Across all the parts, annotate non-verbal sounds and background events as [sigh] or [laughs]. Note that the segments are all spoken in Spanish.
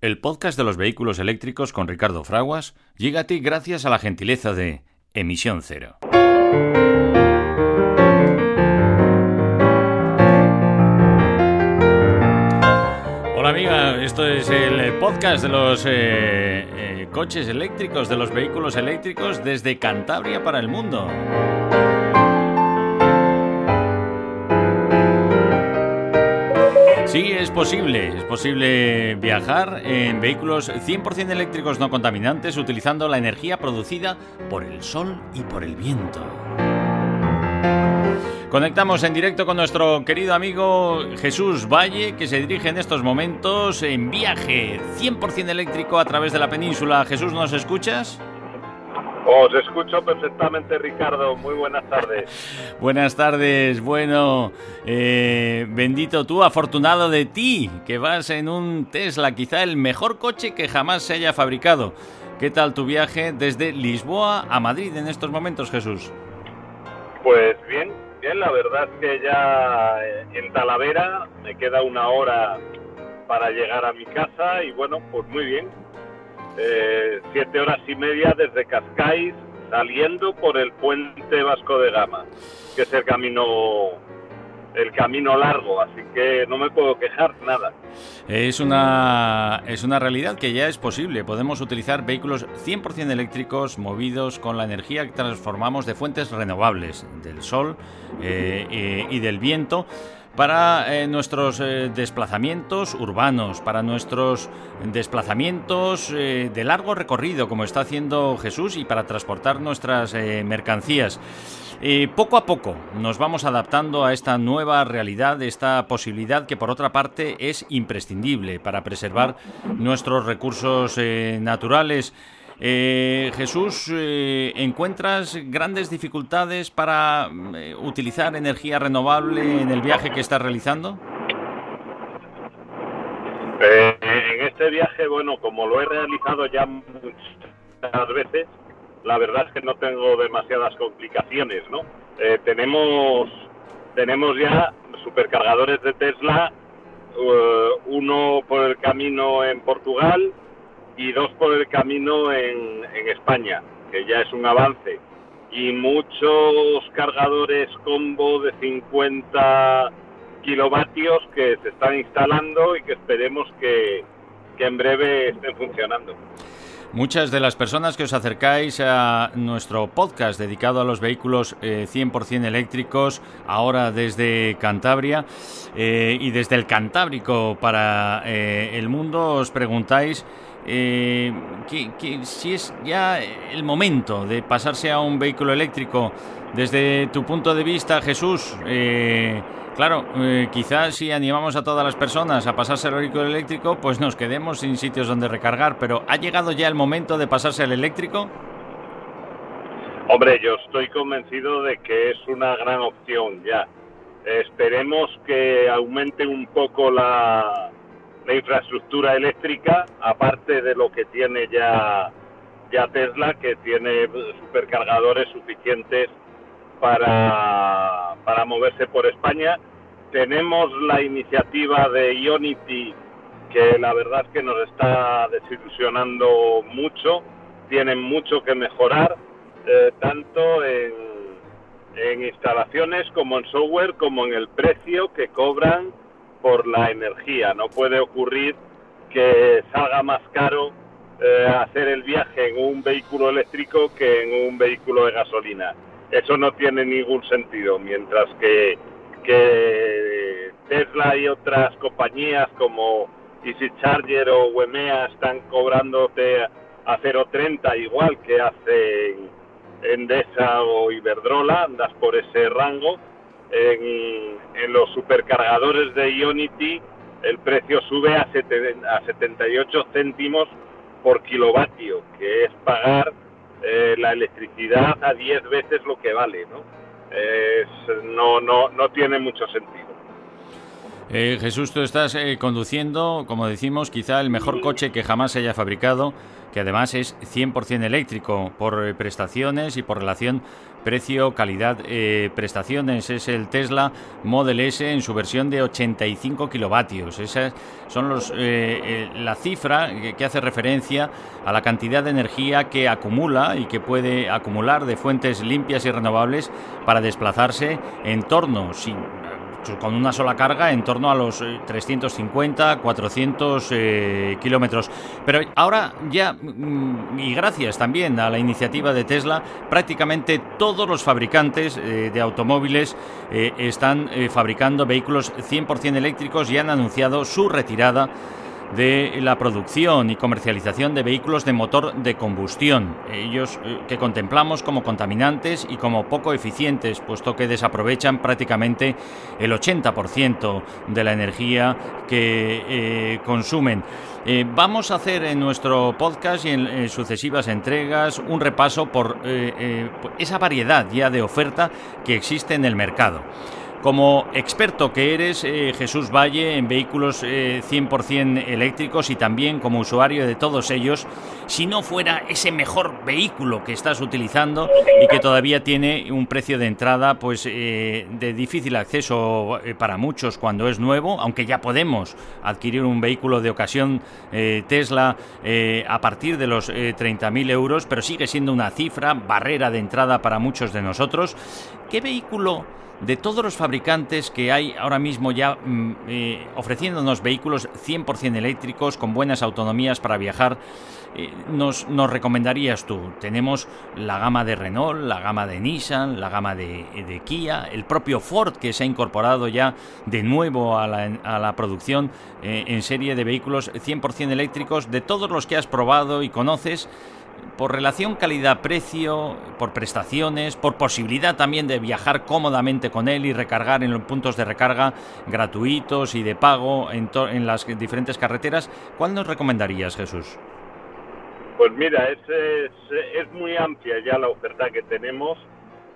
El podcast de los vehículos eléctricos con Ricardo Fraguas llega a ti gracias a la gentileza de Emisión Cero. Hola amiga, esto es el podcast de los eh, eh, coches eléctricos, de los vehículos eléctricos desde Cantabria para el mundo. Sí, es posible. Es posible viajar en vehículos 100% eléctricos no contaminantes utilizando la energía producida por el sol y por el viento. Conectamos en directo con nuestro querido amigo Jesús Valle, que se dirige en estos momentos en viaje 100% eléctrico a través de la península. Jesús, ¿nos escuchas? Os escucho perfectamente, Ricardo. Muy buenas tardes. [laughs] buenas tardes. Bueno, eh, bendito tú, afortunado de ti, que vas en un Tesla, quizá el mejor coche que jamás se haya fabricado. ¿Qué tal tu viaje desde Lisboa a Madrid en estos momentos, Jesús? Pues bien, bien. La verdad es que ya eh, en Talavera me queda una hora para llegar a mi casa y bueno, pues muy bien eh, siete horas y media desde Cascais saliendo por el puente Vasco de Gama, que es el camino el camino largo, así que no me puedo quejar nada. Es una, es una realidad que ya es posible. Podemos utilizar vehículos 100% eléctricos movidos con la energía que transformamos de fuentes renovables, del sol eh, eh, y del viento para eh, nuestros eh, desplazamientos urbanos, para nuestros desplazamientos eh, de largo recorrido, como está haciendo Jesús, y para transportar nuestras mercancías. poco a poco nos vamos adaptando a esta nueva realidad, esta posibilidad que por otra parte es imprescindible para preservar nuestros recursos naturales. Eh, Jesús, eh, ¿encuentras grandes dificultades para eh, utilizar energía renovable en el viaje que estás realizando? en este viaje, bueno, como lo he realizado ya muchas veces, la verdad es que no tengo demasiadas complicaciones, ¿no? tenemos, tenemos ya supercargadores de Tesla, uno por el camino en Portugal, y dos por el camino en, España, que ya es un avance. Y muchos cargadores combo de 50 kilovatios que se están instalando y que esperemos que, en breve estén funcionando. Muchas de las personas que os acercáis a nuestro podcast dedicado a los vehículos 100% eh, eléctricos, ahora desde Cantabria eh, y desde el Cantábrico para eh, el mundo, os preguntáis eh, que, si es ya el momento de pasarse a un vehículo eléctrico. Desde tu punto de vista, Jesús, eh, claro, eh, quizás si animamos a todas las personas a pasarse al vehículo eléctrico, pues nos quedemos sin sitios donde recargar, pero ¿ha llegado ya el momento de pasarse al eléctrico? Hombre, yo estoy convencido de que es una gran opción ya. Esperemos que aumente un poco la, la infraestructura eléctrica, aparte de lo que tiene ya, Tesla, que tiene supercargadores suficientes para, para moverse por España. Tenemos la iniciativa de Ionity, que la verdad es que nos está desilusionando mucho, tienen mucho que mejorar, eh, tanto en, en instalaciones como en software, como en el precio que cobran por la energía. No puede ocurrir que salga más caro eh, hacer el viaje en un vehículo eléctrico que en un vehículo de gasolina. Eso no tiene ningún sentido, mientras que, que Tesla y otras compañías como Easy Charger o Wemea están cobrándote a 0,30 igual que hace Endesa o Iberdrola, andas por ese rango, en, los supercargadores de Ionity el precio sube a, a 78 céntimos por kilovatio, que es pagar eh, la electricidad a 10 veces lo que vale, ¿no? no, no, no tiene mucho sentido. Eh, Jesús, tú estás eh, conduciendo, como decimos, quizá el mejor coche que jamás se haya fabricado, que además es 100% eléctrico por eh, prestaciones y por relación precio, calidad, prestaciones. Es el Tesla Model S en su versión de 85 kilovatios. Esa son los, la cifra que, hace referencia a la cantidad de energía que acumula y que puede acumular de fuentes limpias y renovables para desplazarse en torno, con una sola carga en torno a los 350, eh, 400 eh, kilómetros. Pero ahora ya, mm, y gracias también a la iniciativa de Tesla, prácticamente todos los fabricantes eh, de automóviles están fabricando vehículos 100% eléctricos y han anunciado su retirada de la producción y comercialización de vehículos de motor de combustión, ellos eh, que contemplamos como contaminantes y como poco eficientes, puesto que desaprovechan prácticamente el 80% de la energía que eh, consumen. Eh, vamos a hacer en nuestro podcast y en sucesivas entregas un repaso por esa variedad ya de oferta que existe en el mercado. Como experto que eres, eh, Jesús Valle, en vehículos 100% eh, eléctricos y también como usuario de todos ellos, si no fuera ese mejor vehículo que estás utilizando y que todavía tiene un precio de entrada pues eh, de difícil acceso para muchos cuando es nuevo, aunque ya podemos adquirir un vehículo de ocasión Tesla a partir de los 30.000 euros, pero sigue siendo una cifra, barrera de entrada para muchos de nosotros. ¿Qué vehículo de todos los fabricantes que hay ahora mismo ya mm, eh, ofreciéndonos vehículos 100% eléctricos con buenas autonomías para viajar, eh, nos, nos, recomendarías tú? Tenemos la gama de Renault, la gama de Nissan, la gama de, Kia, el propio Ford que se ha incorporado ya de nuevo a la, a la producción eh, en serie de vehículos 100% eléctricos. De todos los que has probado y conoces, por relación calidad-precio, por prestaciones, por posibilidad también de viajar cómodamente con él y recargar en los puntos de recarga gratuitos y de pago en, en las diferentes carreteras, ¿cuál nos recomendarías, Jesús? Pues mira, es, es, muy amplia ya la oferta que tenemos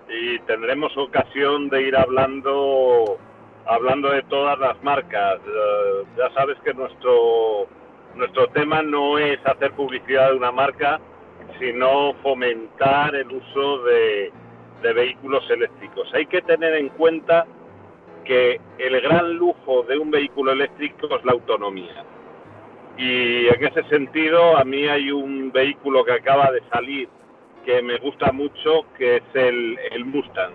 y tendremos ocasión de ir hablando hablando de todas las marcas. Eh, ya sabes que nuestro nuestro tema no es hacer publicidad de una marca, sino fomentar el uso de, vehículos eléctricos. Hay que tener en cuenta que el gran lujo de un vehículo eléctrico es la autonomía. Y en ese sentido, a mí hay un vehículo que acaba de salir que me gusta mucho, que es el, Mustang,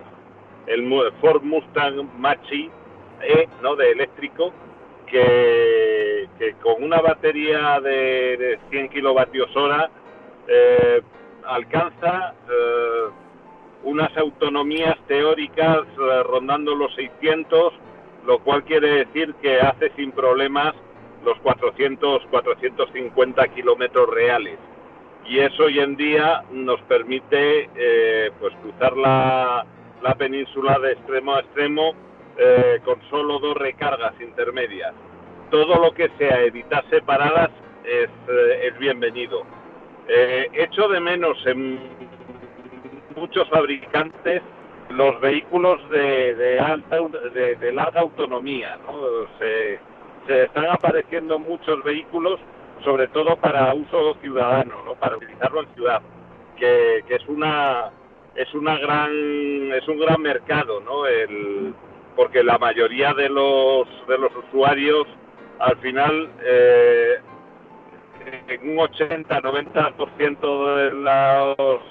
el Ford Mustang Machi E, ¿no? de eléctrico, que, con una batería de, de 100 kilovatios hora eh, alcanza eh, unas autonomías teóricas eh, rondando los 600, lo cual quiere decir que hace sin problemas los 400, 450 kilómetros reales. Y eso hoy en día nos permite pues cruzar la, la, península de extremo a extremo con solo dos recargas intermedias. Todo lo que sea evitar separadas es, es bienvenido eh, echo de menos en muchos fabricantes los vehículos de, alta de, larga autonomía se, están apareciendo muchos vehículos sobre todo para uso ciudadano para utilizarlo en ciudad que, es una es una gran es un gran mercado no el porque la mayoría de los de los usuarios al final eh, un 80-90% de los,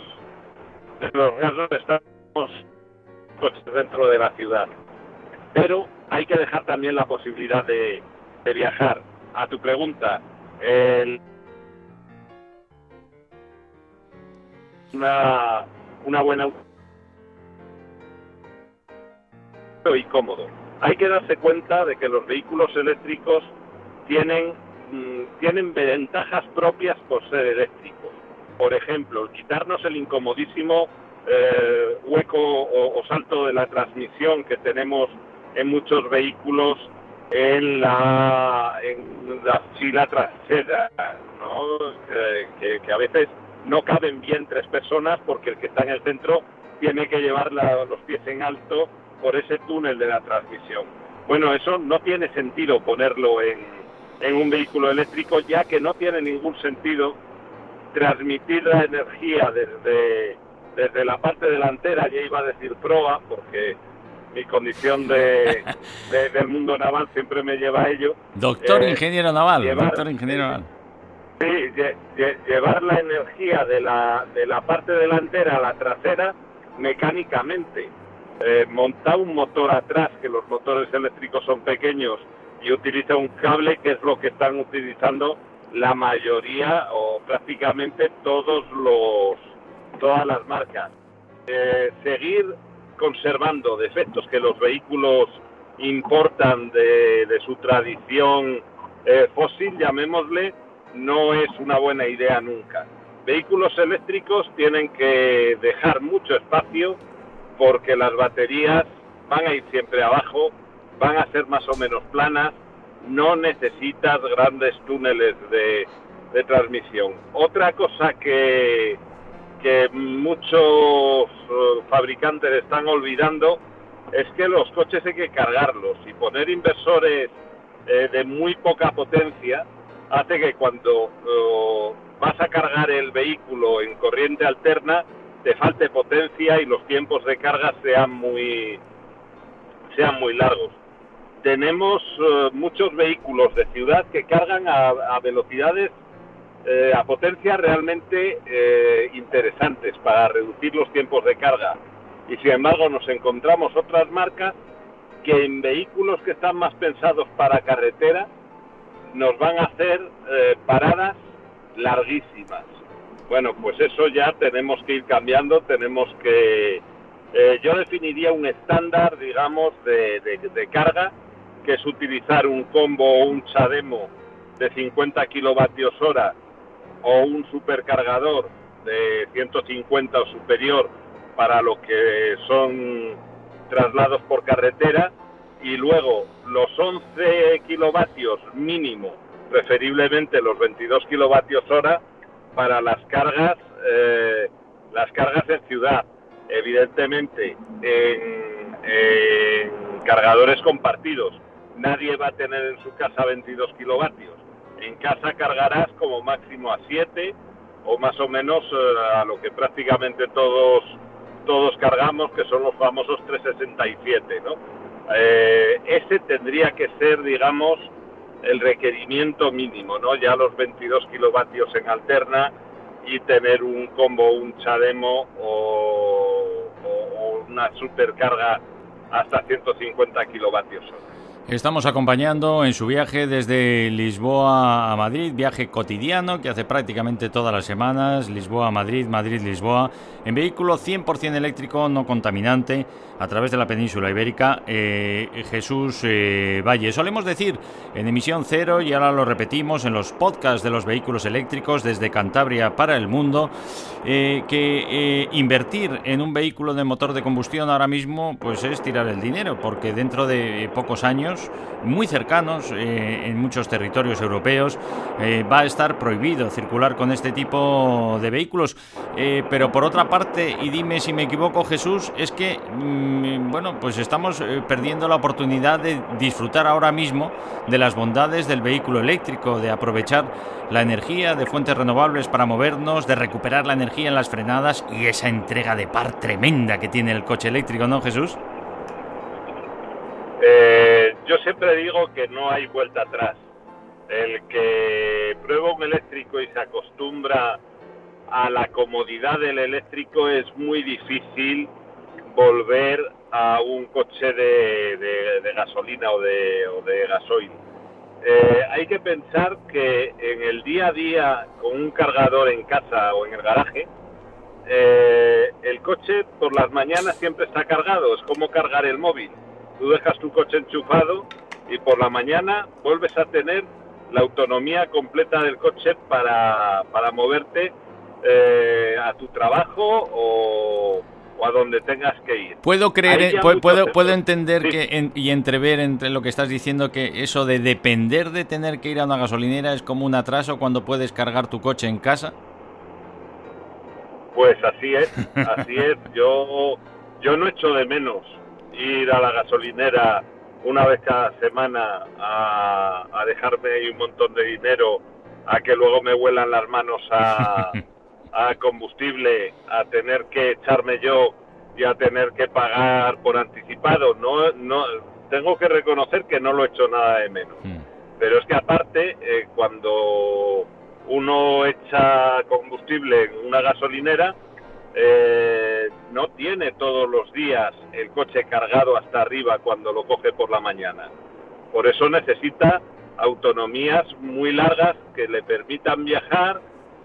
de los casos estamos pues, dentro de la ciudad. Pero hay que dejar también la posibilidad de, viajar. A tu pregunta, una, una buena y cómodo. Hay que darse cuenta de que los vehículos eléctricos tienen Mm, tienen ventajas propias por ser eléctricos. Por ejemplo, quitarnos el incomodísimo eh, hueco o, salto de la transmisión que tenemos en muchos vehículos en la, en la fila trasera, que, a veces no caben bien tres personas porque el que está en el centro tiene que llevar los pies en alto por ese túnel de la transmisión. Bueno, eso no tiene sentido ponerlo en, en un vehículo eléctrico, ya que no tiene ningún sentido transmitir la energía desde, desde la parte delantera, ya iba a decir proa, porque mi condición [laughs] de, del mundo naval siempre me lleva a ello. Doctor eh, ingeniero naval, doctor ingeniero naval. Sí, llevar la energía de la, de la parte delantera a la trasera mecánicamente. Eh, montar un motor atrás, que los motores eléctricos son pequeños, y utiliza un cable, que es lo que están utilizando la mayoría o prácticamente todos los todas las marcas. Eh, seguir conservando defectos que los vehículos importan de, su tradición eh, fósil, llamémosle, no es una buena idea nunca. Vehículos eléctricos tienen que dejar mucho espacio porque las baterías van a ir siempre abajo, van a ser más o menos planas, no necesitas grandes túneles de, transmisión. Otra cosa que, muchos eh, fabricantes están olvidando es que los coches hay que cargarlos y poner inversores eh, de muy poca potencia hace que cuando eh, vas a cargar el vehículo en corriente alterna te falte potencia y los tiempos de carga sean muy sean muy largos tenemos eh, muchos vehículos de ciudad que cargan a, velocidades, eh, a potencias realmente eh, interesantes para reducir los tiempos de carga. Y sin embargo nos encontramos otras marcas que en vehículos que están más pensados para carretera nos van a hacer paradas larguísimas. Bueno, pues eso ya tenemos que ir cambiando, tenemos que... yo definiría un estándar, digamos, de, de carga que es utilizar un combo o un chademo de 50 kilovatios hora o un supercargador de 150 o superior para lo que son traslados por carretera y luego los 11 kilovatios mínimo, preferiblemente los 22 kilovatios hora para las cargas, eh, las cargas en ciudad, evidentemente en cargadores compartidos nadie va a tener en su casa 22 kilovatios. En casa cargarás como máximo a 7 o más o menos eh, a lo que prácticamente todos todos cargamos, que son los famosos 367, ¿no? Eh, ese tendría que ser, digamos, el requerimiento mínimo, ¿no? Ya los 22 kilovatios en alterna y tener un combo, un chademo o, o una supercarga hasta 150 kilovatios Estamos acompañando en su viaje desde Lisboa a Madrid, viaje cotidiano que hace prácticamente todas las semanas, Lisboa a Madrid, Madrid-Lisboa, en vehículo 100% eléctrico, no contaminante, a través de la península ibérica, eh, Jesús eh, Valle. Solemos decir en emisión cero, y ahora lo repetimos en los podcasts de los vehículos eléctricos desde Cantabria para el mundo, eh, que invertir en un vehículo de motor de combustión ahora mismo pues es tirar el dinero, porque dentro de pocos años, muy cercanos, en muchos territorios europeos, va a estar prohibido circular con este tipo de vehículos. pero por otra parte, y dime si me equivoco Jesús, es que... Mm, bueno, pues estamos eh, perdiendo la oportunidad de disfrutar ahora mismo de las bondades del vehículo eléctrico, de aprovechar la energía de fuentes renovables para movernos, de recuperar la energía en las frenadas y esa entrega de par tremenda que tiene el coche eléctrico, ¿no, Jesús? Eh, yo siempre digo que no hay vuelta atrás. El que prueba un eléctrico y se acostumbra a la comodidad del eléctrico es muy difícil volver a un coche de, gasolina o de, o de gasoil. Eh, hay que pensar que en el día a día, con un cargador en casa o en el garaje, eh, el coche por las mañanas siempre está cargado, es como cargar el móvil. Tú dejas tu coche enchufado y por la mañana vuelves a tener la autonomía completa del coche para, para moverte eh, a tu trabajo o, o a donde tengas que ir. Puedo creer, puedo, puedo, entender que y entrever entre lo que estás diciendo que eso de depender de tener que ir a una gasolinera es como un atraso cuando puedes cargar tu coche en casa. Pues así es, así es. Yo yo no echo de menos ir a la gasolinera una vez cada semana a, a dejarme ahí un montón de dinero a que luego me vuelan las manos a, [laughs] a combustible, a tener que echarme yo y a tener que pagar por anticipado. No, no, tengo que reconocer que no lo he hecho nada de menos. Mm. Pero es que aparte, eh, cuando uno echa combustible en una gasolinera, eh, no tiene todos los días el coche cargado hasta arriba cuando lo coge por la mañana. Por eso necesita autonomías muy largas que le permitan viajar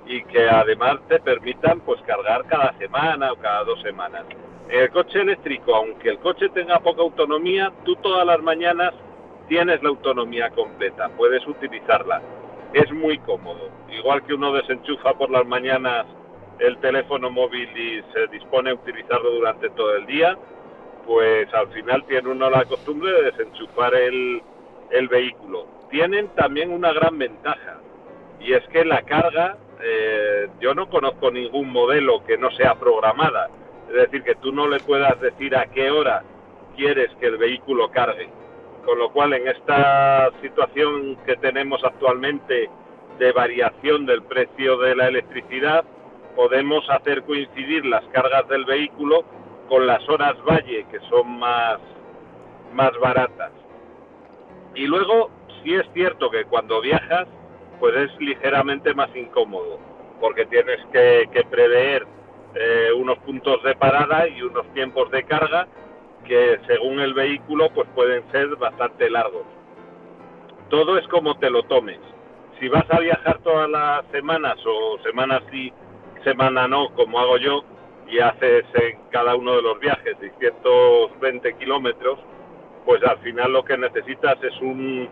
y que además te permitan pues cargar cada semana o cada dos semanas. El coche eléctrico, aunque el coche tenga poca autonomía, tú todas las mañanas tienes la autonomía completa, puedes utilizarla. Es muy cómodo. Igual que uno desenchufa por las mañanas el teléfono móvil y se dispone a utilizarlo durante todo el día, pues al final tiene uno la costumbre de desenchufar el, el vehículo. Tienen también una gran ventaja y es que la carga, eh, yo no conozco ningún modelo que no sea programada, es decir, que tú no le puedas decir a qué hora quieres que el vehículo cargue. Con lo cual, en esta situación que tenemos actualmente de variación del precio de la electricidad, podemos hacer coincidir las cargas del vehículo con las horas valle, que son más, más baratas. Y luego, sí es cierto que cuando viajas, pues es ligeramente más incómodo, porque tienes que, prever eh, unos puntos de parada y unos tiempos de carga que según el vehículo pues pueden ser bastante largos. Todo es como te lo tomes. Si vas a viajar todas las semanas o semanas sí, semana no, como hago yo, y haces en cada uno de los viajes 620 kilómetros, pues al final lo que necesitas es un,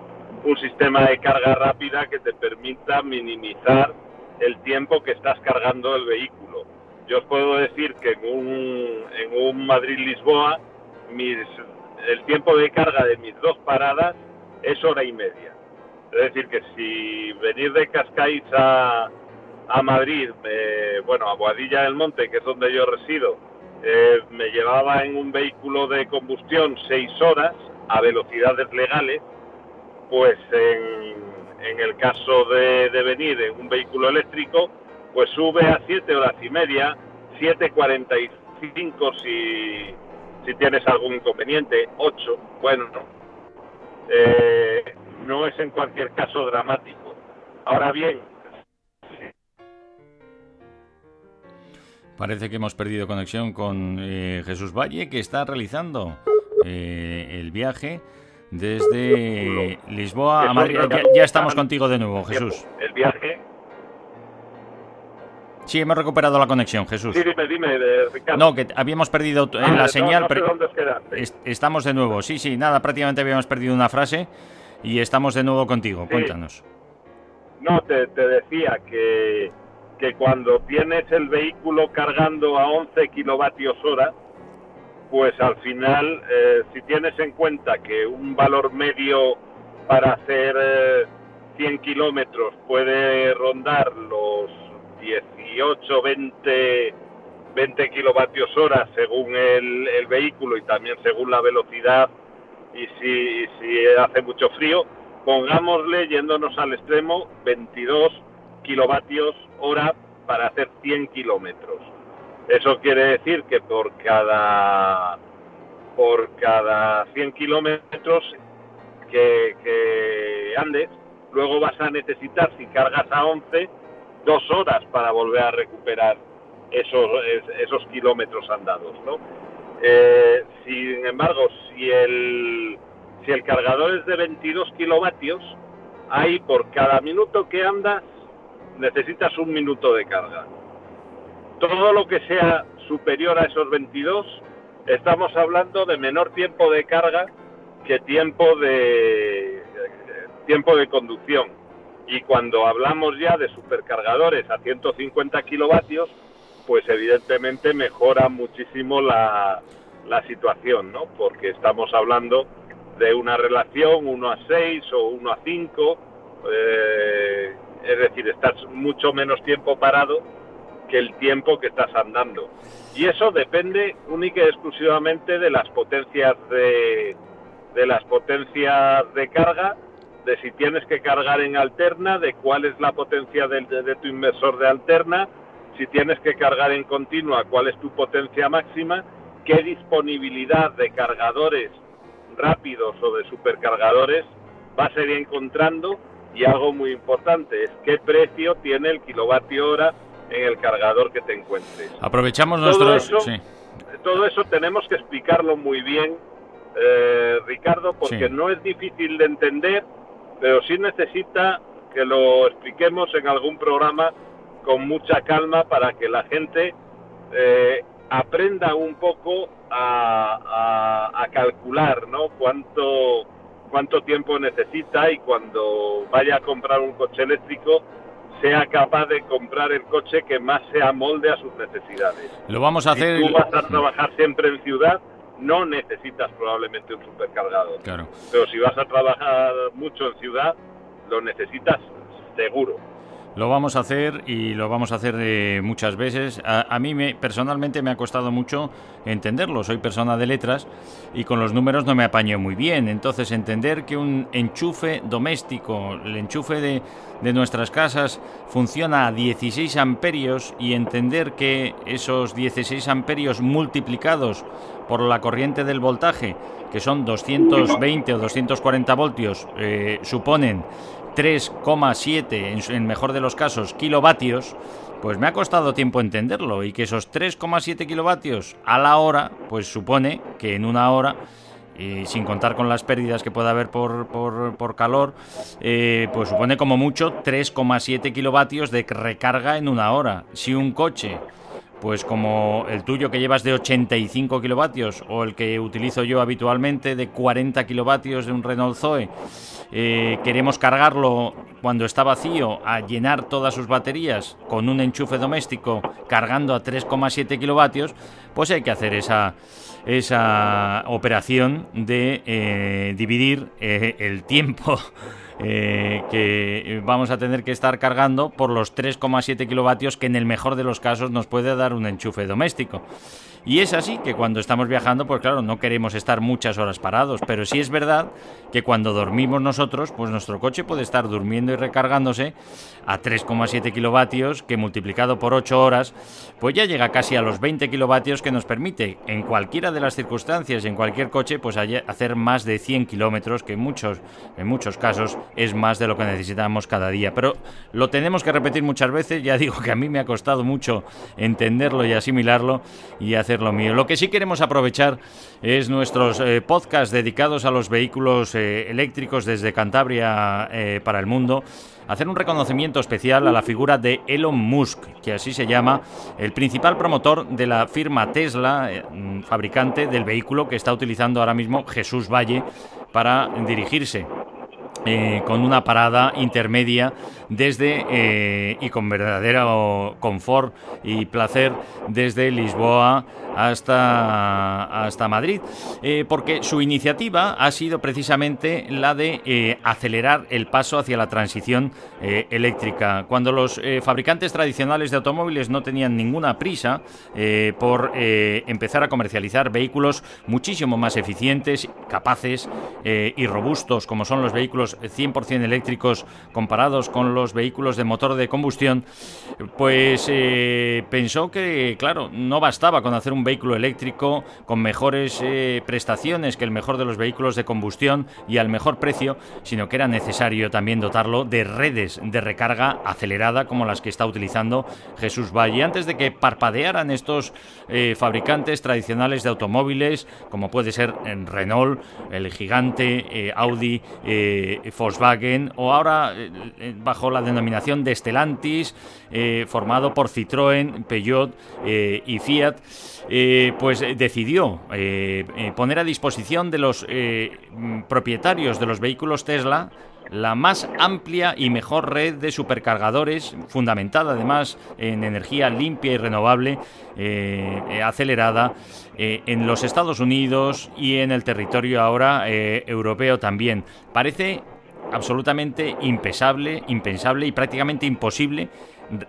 sistema de carga rápida que te permita minimizar el tiempo que estás cargando el vehículo. Yo os puedo decir que en un, en un Madrid-Lisboa el tiempo de carga de mis dos paradas es hora y media. Es decir, que si venir de Cascais a, a Madrid, bueno, a Boadilla del Monte, que es donde yo resido, eh, me llevaba en un vehículo de combustión seis horas a velocidades legales, pues en, el caso de, de, venir en un vehículo eléctrico, pues sube a siete horas y media, 7.45 si, si tienes algún inconveniente, 8, bueno, no. Eh, no es en cualquier caso dramático. Ahora bien, Parece que hemos perdido conexión con eh, Jesús Valle, que está realizando eh, el viaje desde Lisboa a Madrid. Ya, estamos contigo de nuevo, Jesús. El viaje. Sí, hemos recuperado la conexión, Jesús. Sí, dime, dime, Ricardo. No, que habíamos perdido eh, ah, la señal, pero estamos de nuevo. Sí, sí, nada, prácticamente habíamos perdido una frase y estamos de nuevo contigo. Cuéntanos. No, te decía que que cuando tienes el vehículo cargando a 11 kilovatios hora, pues al final, eh, si tienes en cuenta que un valor medio para hacer 100 eh, kilómetros puede rondar los 18, 20, 20 kilovatios hora según el, vehículo y también según la velocidad y si hace mucho frío, pongámosle, yéndonos al extremo, 22 kilovatios hora para hacer 100 kilómetros. Eso quiere decir que por cada por cada 100 kilómetros que, andes, luego vas a necesitar, si cargas a 11, dos horas para volver a recuperar esos, esos kilómetros andados. ¿no? Eh, sin embargo, si el, si el cargador es de 22 kilovatios, hay por cada minuto que andas necesitas un minuto de carga. Todo lo que sea superior a esos 22, estamos hablando de menor tiempo de carga que tiempo de tiempo de conducción. Y cuando hablamos ya de supercargadores a 150 kilovatios, pues evidentemente mejora muchísimo la, la situación, ¿no? Porque estamos hablando de una relación 1 a 6 o 1 a 5, eh, es decir, estás mucho menos tiempo parado que el tiempo que estás andando. Y eso depende única y exclusivamente de las potencias de, las potencias de carga, de si tienes que cargar en alterna, de cuál es la potencia de, de tu inversor de alterna, si tienes que cargar en continua, cuál es tu potencia máxima, qué disponibilidad de cargadores rápidos o de supercargadores vas a ir encontrando y algo muy importante es qué precio tiene el kilovatio hora en el cargador que te encuentres. Aprovechamos nuestros... Todo eso, todo eso tenemos que explicarlo muy bien, eh, Ricardo, porque no es difícil de entender, pero sí necesita que lo expliquemos en algún programa con mucha calma para que la gente eh, aprenda un poco a, a, calcular, ¿no? Cuánto cuánto tiempo necesita y cuando vaya a comprar un coche eléctrico sea capaz de comprar el coche que más se amolde a sus necesidades. Lo vamos a hacer. Si tú vas a trabajar siempre en ciudad, no necesitas probablemente un supercargador. Claro. Pero si vas a trabajar mucho en ciudad, lo necesitas seguro. Lo vamos a hacer y lo vamos a hacer eh, muchas veces. A, mí me, personalmente me ha costado mucho entenderlo. Soy persona de letras y con los números no me apaño muy bien. Entonces entender que un enchufe doméstico, el enchufe de, de nuestras casas funciona a 16 amperios y entender que esos 16 amperios multiplicados por la corriente del voltaje, que son 220 o 240 voltios, eh, suponen 3,7 en, mejor de los casos kilovatios, pues me ha costado tiempo entenderlo y que esos 3,7 kilovatios a la hora, pues supone que en una hora y sin contar con las pérdidas que pueda haber por, por, calor, eh, pues supone como mucho 3,7 kilovatios de recarga en una hora. Si un coche, pues como el tuyo que llevas de 85 kilovatios o el que utilizo yo habitualmente de 40 kilovatios de un Renault Zoe, eh, queremos cargarlo cuando está vacío a llenar todas sus baterías con un enchufe doméstico cargando a 3,7 kilovatios, pues hay que hacer esa, esa operación de eh, dividir eh, el tiempo que vamos a tener que estar cargando por los 3,7 kilovatios que en el mejor de los casos nos puede dar un enchufe doméstico. Y es así que cuando estamos viajando, pues claro, no queremos estar muchas horas parados, pero sí es verdad que cuando dormimos nosotros, pues nuestro coche puede estar durmiendo y recargándose a 3,7 kilovatios, que multiplicado por 8 horas, pues ya llega casi a los 20 kilovatios que nos permite, en cualquiera de las circunstancias, en cualquier coche, pues hacer más de 100 kilómetros, que en muchos, en muchos casos es más de lo que necesitamos cada día. Pero lo tenemos que repetir muchas veces, ya digo que a mí me ha costado mucho entenderlo y asimilarlo y hacer lo que sí queremos aprovechar es nuestros eh, podcasts dedicados a los vehículos eh, eléctricos desde Cantabria eh, para el mundo. Hacer un reconocimiento especial a la figura de Elon Musk, que así se llama, el principal promotor de la firma Tesla, mm, fabricante del vehículo que está utilizando ahora mismo Jesús Valle para dirigirse con una parada intermedia desde eh, y con verdadero confort y placer desde Lisboa hasta, hasta Madrid, eh, porque su iniciativa ha sido precisamente la de eh, acelerar el paso hacia la transición eléctrica. Cuando los fabricantes tradicionales de automóviles no tenían ninguna prisa por empezar a comercializar vehículos muchísimo más eficientes, capaces y robustos, como son los vehículos 100% eléctricos comparados con los los vehículos de motor de combustión, pues eh, pensó que, claro, no bastaba con hacer un vehículo eléctrico con mejores eh, prestaciones que el mejor de los vehículos de combustión y al mejor precio, sino que era necesario también dotarlo de redes de recarga acelerada como las que está utilizando Jesús Valle. Antes de que parpadearan estos eh, fabricantes tradicionales de automóviles, como puede ser en Renault, el gigante, Audi, Volkswagen, o ahora bajo la denominación de Stellantis, eh, formado por Citroën, Peugeot eh, y Fiat, eh, pues decidió poner a disposición de los propietarios de los vehículos Tesla la más amplia y mejor red de supercargadores, fundamentada además en energía limpia y renovable, acelerada en los Estados Unidos y en el territorio ahora europeo también. Parece absolutamente impensable, impensable y prácticamente imposible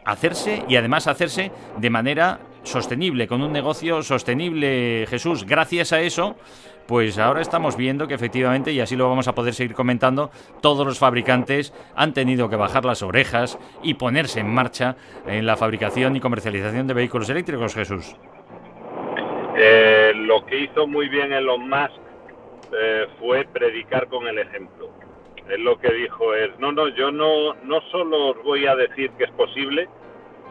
hacerse y además hacerse de manera sostenible, con un negocio sostenible, Jesús. Gracias a eso, pues ahora estamos viendo que efectivamente, y así lo vamos a poder seguir comentando, todos los fabricantes han tenido que bajar las orejas y ponerse en marcha en la fabricación y comercialización de vehículos eléctricos, Jesús. Eh, lo que hizo muy bien Elon Musk eh, fue predicar con el ejemplo. Es lo que dijo es, no, no, yo no, no solo os voy a decir que es posible,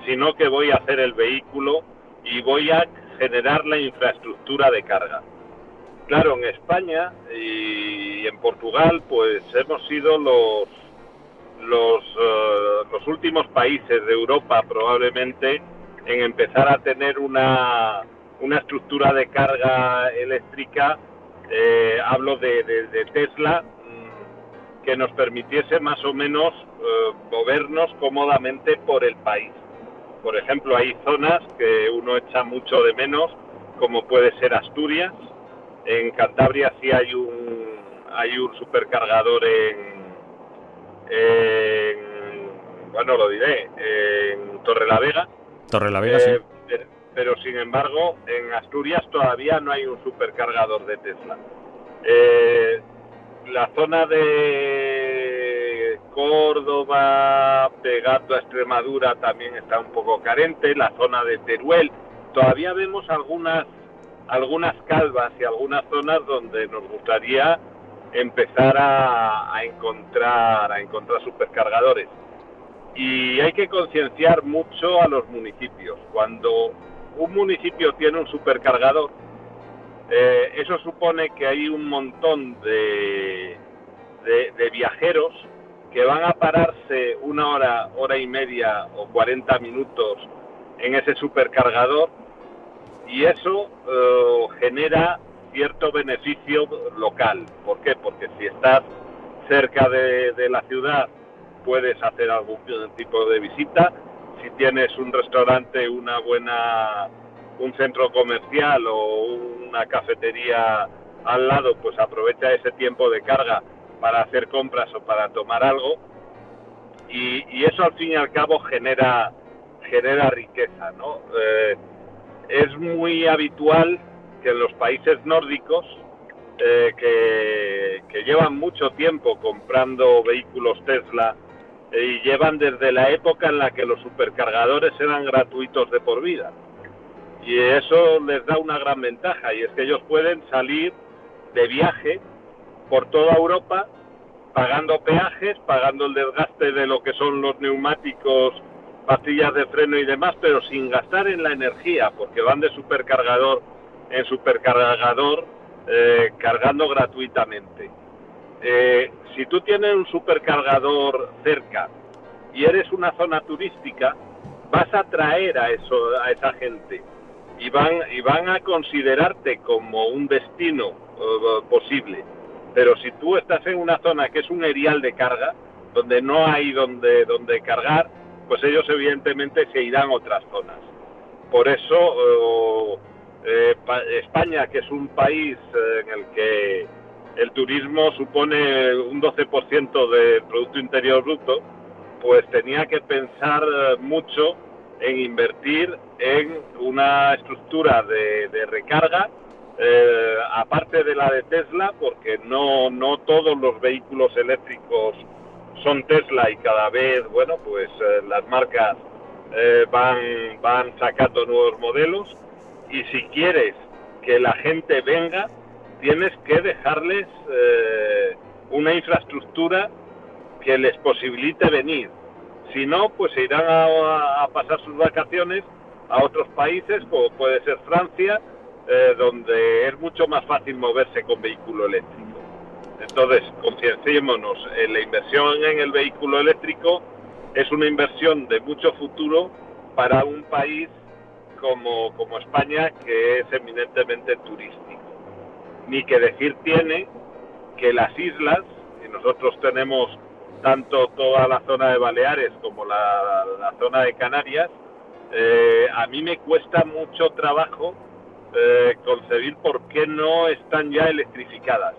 sino que voy a hacer el vehículo y voy a generar la infraestructura de carga. Claro, en España y en Portugal, pues hemos sido los los, eh, últimos países de Europa probablemente en empezar a tener una, una estructura de carga eléctrica, eh, hablo de, Tesla, mm, que nos permitiese más o menos eh, movernos cómodamente por el país. Por ejemplo, hay zonas que uno echa mucho de menos, como puede ser Asturias. En Cantabria sí hay un, hay un supercargador en, bueno, lo diré, en Torrelavega. Torrelavega, sí. Eh, pero sin embargo, en Asturias todavía no hay un supercargador de Tesla. Eh, la zona de Córdoba, pegando a Extremadura, también está un poco carente. La zona de Teruel, todavía vemos algunas algunas calvas y algunas zonas donde nos gustaría empezar a, encontrar a encontrar supercargadores y hay que concienciar mucho a los municipios cuando un municipio tiene un supercargador eh, eso supone que hay un montón de, de, viajeros que van a pararse una hora, hora y media o 40 minutos en ese supercargador y eso eh, genera cierto beneficio local. ¿Por qué? Porque si estás cerca de, la ciudad puedes hacer algún tipo de visita. Si tienes un restaurante, una buena, un centro comercial o una cafetería al lado, pues aprovecha ese tiempo de carga para hacer compras o para tomar algo. Y, eso al fin y al cabo genera genera riqueza, ¿no? Eh, es muy habitual que en los países nórdicos, eh, que, llevan mucho tiempo comprando vehículos Tesla eh, y llevan desde la época en la que los supercargadores eran gratuitos de por vida. Y eso les da una gran ventaja y es que ellos pueden salir de viaje por toda Europa pagando peajes, pagando el desgaste de lo que son los neumáticos, pastillas de freno y demás, pero sin gastar en la energía, porque van de supercargador en supercargador eh, cargando gratuitamente. Eh, si tú tienes un supercargador cerca y eres una zona turística, vas a atraer a esa gente y van y van a considerarte como un destino eh, posible. Pero si tú estás en una zona que es un erial de carga, donde no hay donde donde cargar, pues ellos evidentemente se irán a otras zonas. Por eso eh, España, que es un país eh, en el que el turismo supone un 12% del Producto Interior Bruto, pues tenía que pensar eh, mucho en invertir en una estructura de, recarga, aparte de la de Tesla, porque no, no todos los vehículos eléctricos son Tesla y cada vez, bueno, pues las marcas van, van sacando nuevos modelos y si quieres que la gente venga, tienes que dejarles eh, una infraestructura que les posibilite venir. Si no, pues se irán a, pasar sus vacaciones a otros países, como puede ser Francia, eh, donde es mucho más fácil moverse con vehículo eléctrico. Entonces, concienciémonos, la inversión en el vehículo eléctrico es una inversión de mucho futuro para un país como, como España, que es eminentemente turístico. Ni que decir tiene que las islas, y nosotros tenemos tanto toda la zona de Baleares como la, zona de Canarias, eh, a mí me cuesta mucho trabajo eh, concebir por qué no están ya electrificadas.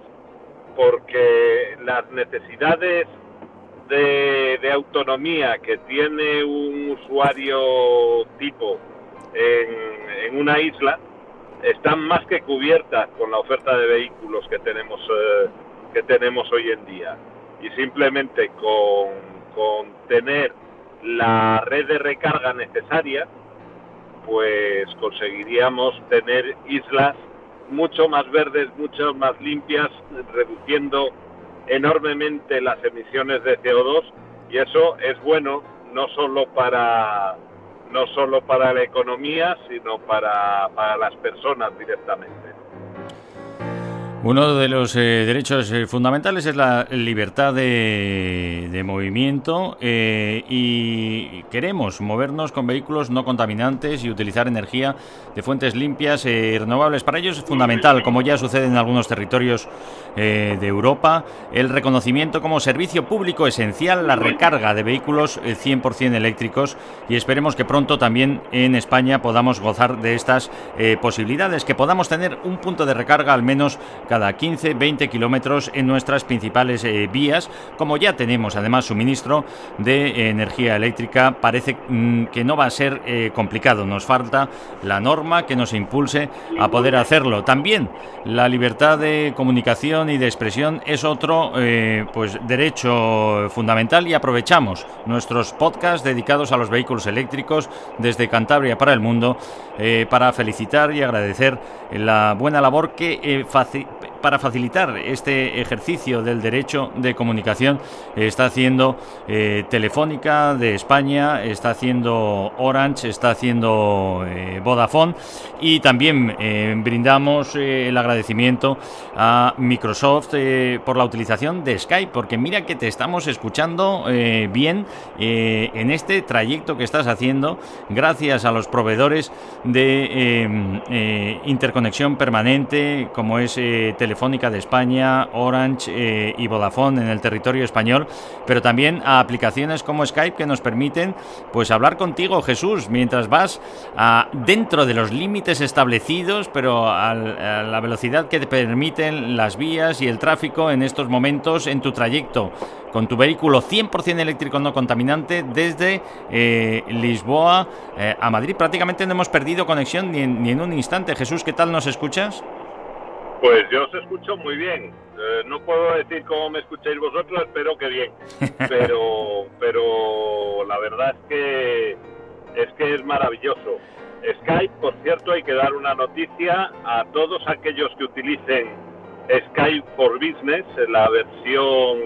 Porque las necesidades de, autonomía que tiene un usuario tipo en, una isla están más que cubiertas con la oferta de vehículos que tenemos eh, que tenemos hoy en día y simplemente con tener la red de recarga necesaria pues conseguiríamos tener islas mucho más verdes, mucho más limpias, reduciendo enormemente las emisiones de CO2 y eso es bueno no solo para no solo para la economía, sino para, para las personas directamente. Uno de los eh, derechos eh, fundamentales es la libertad de, movimiento eh, y queremos movernos con vehículos no contaminantes y utilizar energía de fuentes limpias y renovables. Para ello es fundamental, como ya sucede en algunos territorios de Europa, el reconocimiento como servicio público esencial, la recarga de vehículos 100% eléctricos y esperemos que pronto también en España podamos gozar de estas posibilidades, que podamos tener un punto de recarga al menos cada 15, 20 kilómetros en nuestras principales eh, vías. Como ya tenemos además suministro de eh, energía eléctrica, parece mm, que no va a ser eh, complicado. Nos falta la norma que nos impulse a poder hacerlo. También la libertad de comunicación y de expresión es otro pues derecho fundamental y aprovechamos nuestros podcasts dedicados a los vehículos eléctricos desde Cantabria para el mundo para felicitar y agradecer la buena labor que para facilitar este ejercicio del derecho de comunicación está haciendo eh, Telefónica de España, está haciendo Orange, está haciendo eh, Vodafone. Y también eh, brindamos el agradecimiento a Microsoft por la utilización de Skype, porque mira que te estamos escuchando bien en este trayecto que estás haciendo gracias a los proveedores de interconexión permanente como es Telefónica Telefónica de España, Orange eh, y Vodafone en el territorio español, pero también a aplicaciones como Skype que nos permiten pues hablar contigo, Jesús, mientras vas a, dentro de los límites establecidos, pero a, la velocidad que te permiten las vías y el tráfico en estos momentos en tu trayecto con tu vehículo 100% eléctrico no contaminante desde eh, Lisboa eh, a Madrid. Prácticamente no hemos perdido conexión ni ni en un instante. Jesús, ¿qué tal nos escuchas? Pues yo os escucho muy bien. Eh, no puedo decir cómo me escucháis vosotros, espero que bien. [laughs] Pero, pero la verdad es que es que es maravilloso. Skype, por cierto, hay que dar una noticia a todos aquellos que utilicen Skype for Business, la versión,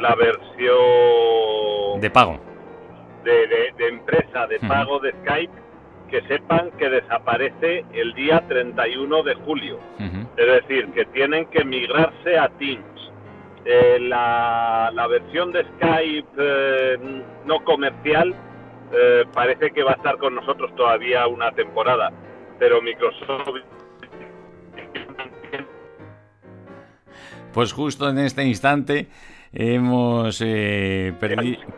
la versión de pago, de, de, empresa de pago de Skype que sepan que desaparece el día 31 de julio. Es decir, que tienen que migrarse a Teams. Eh, la, versión de Skype eh, no comercial eh, parece que va a estar con nosotros todavía una temporada, pero Microsoft... Pues justo en este instante hemos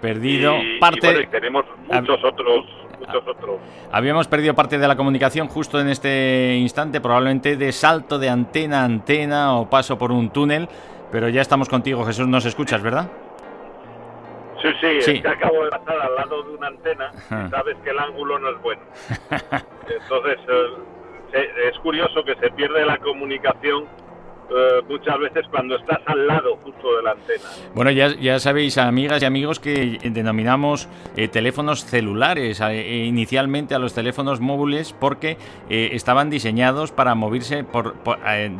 perdido parte... tenemos muchos otros Habíamos perdido parte de la comunicación justo en este instante, probablemente de salto de antena a antena o paso por un túnel, pero ya estamos contigo, Jesús, nos escuchas, ¿verdad? Sí, sí, Es que acabo de pasar al lado de una antena y sabes que el ángulo no es bueno. [laughs] Entonces, eh, es curioso que se pierde la comunicación eh, muchas veces cuando estás al lado justo de la antena. Bueno, ya, ya sabéis, amigas y amigos, que denominamos eh, teléfonos celulares eh, inicialmente a los teléfonos móviles porque estaban diseñados para moverse por,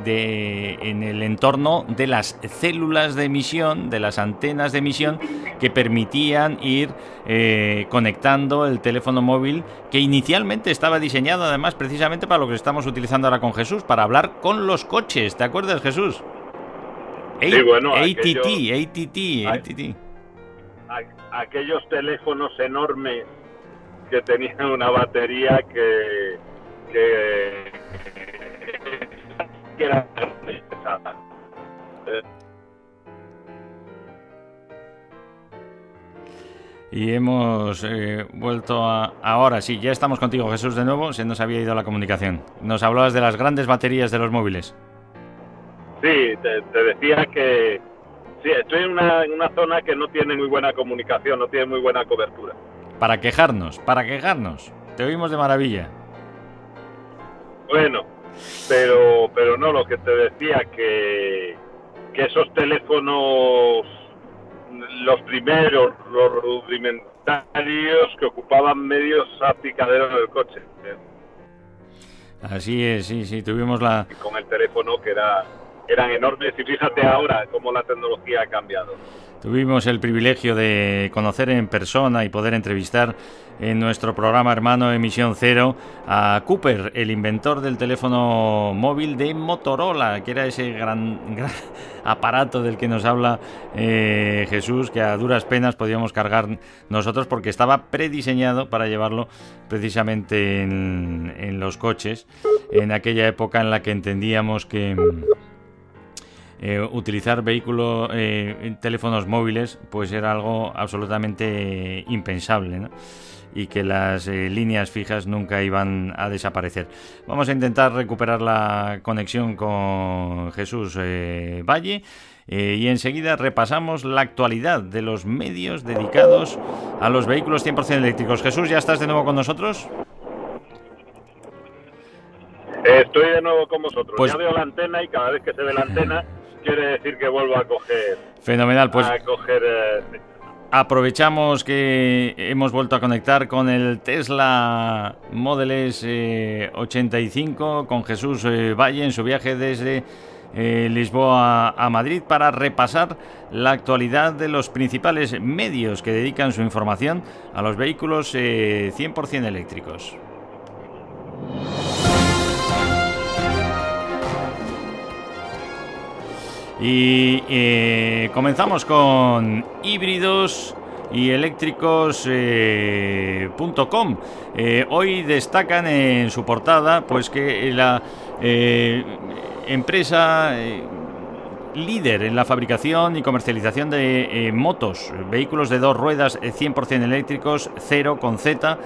de, en el entorno de las células de emisión, de las antenas de emisión que permitían ir conectando el teléfono móvil que inicialmente estaba diseñado además precisamente para lo que estamos utilizando ahora con Jesús, para hablar con los coches, ¿te acuerdas? Jesús? Sí, bueno, ATT, ATT, ATT. Aquellos teléfonos enormes que tenían una batería que, que, que era pesada. Y hemos eh, vuelto a... Ahora sí, ya estamos contigo Jesús de nuevo, se nos había ido la comunicación. Nos hablabas de las grandes baterías de los móviles. Sí, te, decía que sí, estoy en una, en una zona que no tiene muy buena comunicación, no tiene muy buena cobertura. Para quejarnos, para quejarnos. Te oímos de maravilla. Bueno, Pero, pero no, lo que te decía, que, que esos teléfonos, los primeros, los rudimentarios, que ocupaban medios picaderos del coche. Así es, sí, sí, tuvimos la... con el teléfono que era, eran enormes y fíjate ahora cómo la tecnología ha cambiado. Tuvimos el privilegio de conocer en persona y poder entrevistar en nuestro programa hermano Emisión Cero a Cooper, el inventor del teléfono móvil de Motorola, que era ese gran, [laughs] aparato del que nos habla eh, Jesús, que a duras penas podíamos cargar nosotros porque estaba prediseñado para llevarlo precisamente en, en los coches, en aquella época en la que entendíamos que eh, utilizar vehículos, eh, teléfonos móviles, pues era algo absolutamente impensable, y que las eh, líneas fijas nunca iban a desaparecer. Vamos a intentar recuperar la conexión con Jesús Valle y enseguida repasamos la actualidad de los medios dedicados a los vehículos 100% eléctricos. Jesús, ¿ya estás de nuevo con nosotros? Estoy de nuevo con vosotros. Pues... Ya veo la antena y cada vez que se ve la [laughs] antena quiere decir que vuelvo a coger. Fenomenal, pues. A coger. Eh, aprovechamos que hemos vuelto a conectar con el Tesla Model S 85 eh, con Jesús eh, Valle en su viaje desde Lisboa a Madrid para repasar la actualidad de los principales medios que dedican su información a los vehículos 100% eléctricos. Y eh, comenzamos con híbridos y eléctricos.com. Eh, eh, hoy destacan en su portada pues que la empresa líder en la fabricación y comercialización de motos, vehículos de dos ruedas 100% eléctricos, cero con Z,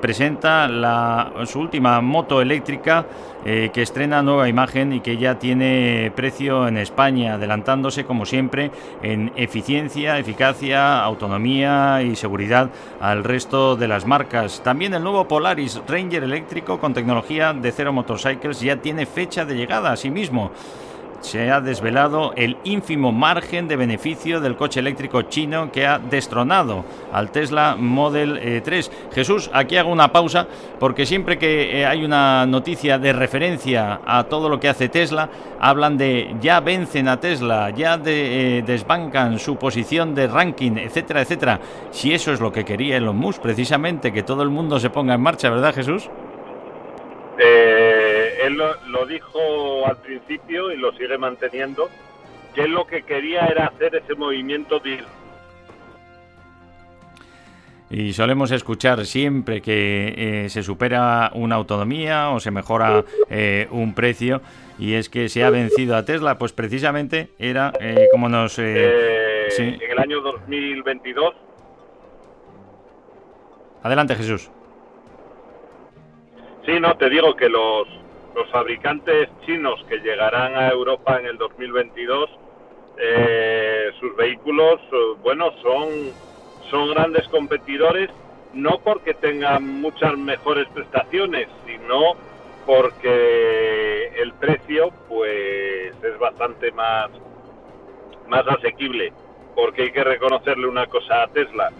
presenta la, su última moto eléctrica eh, que estrena nueva imagen y que ya tiene precio en España, adelantándose como siempre en eficiencia, eficacia, autonomía y seguridad al resto de las marcas. También el nuevo Polaris Ranger eléctrico con tecnología de Zero Motorcycles ya tiene fecha de llegada a sí se ha desvelado el ínfimo margen de beneficio del coche eléctrico chino que ha destronado al Tesla Model 3. Eh, Jesús, aquí hago una pausa porque siempre que eh, hay una noticia de referencia a todo lo que hace Tesla, hablan de ya vencen a Tesla, ya eh, desbancan su posición de ranking, etcétera, etcétera. Si eso es lo que quería Elon Musk, precisamente, que todo el mundo se ponga en marcha, ¿verdad, Jesús? Él lo, dijo al principio y lo sigue manteniendo, que él lo que quería era hacer ese movimiento de... Y solemos escuchar siempre que eh, se supera una autonomía o se mejora eh, un precio y es que se ha vencido a Tesla, pues precisamente era como nos... En el año 2022. Adelante Jesús. Sí, no, te digo que los, los fabricantes chinos que llegarán a Europa en el 2022, eh, sus vehículos, eh, bueno, son, son grandes competidores, no porque tengan muchas mejores prestaciones, sino porque el precio pues es bastante más, más asequible, porque hay que reconocerle una cosa a Tesla,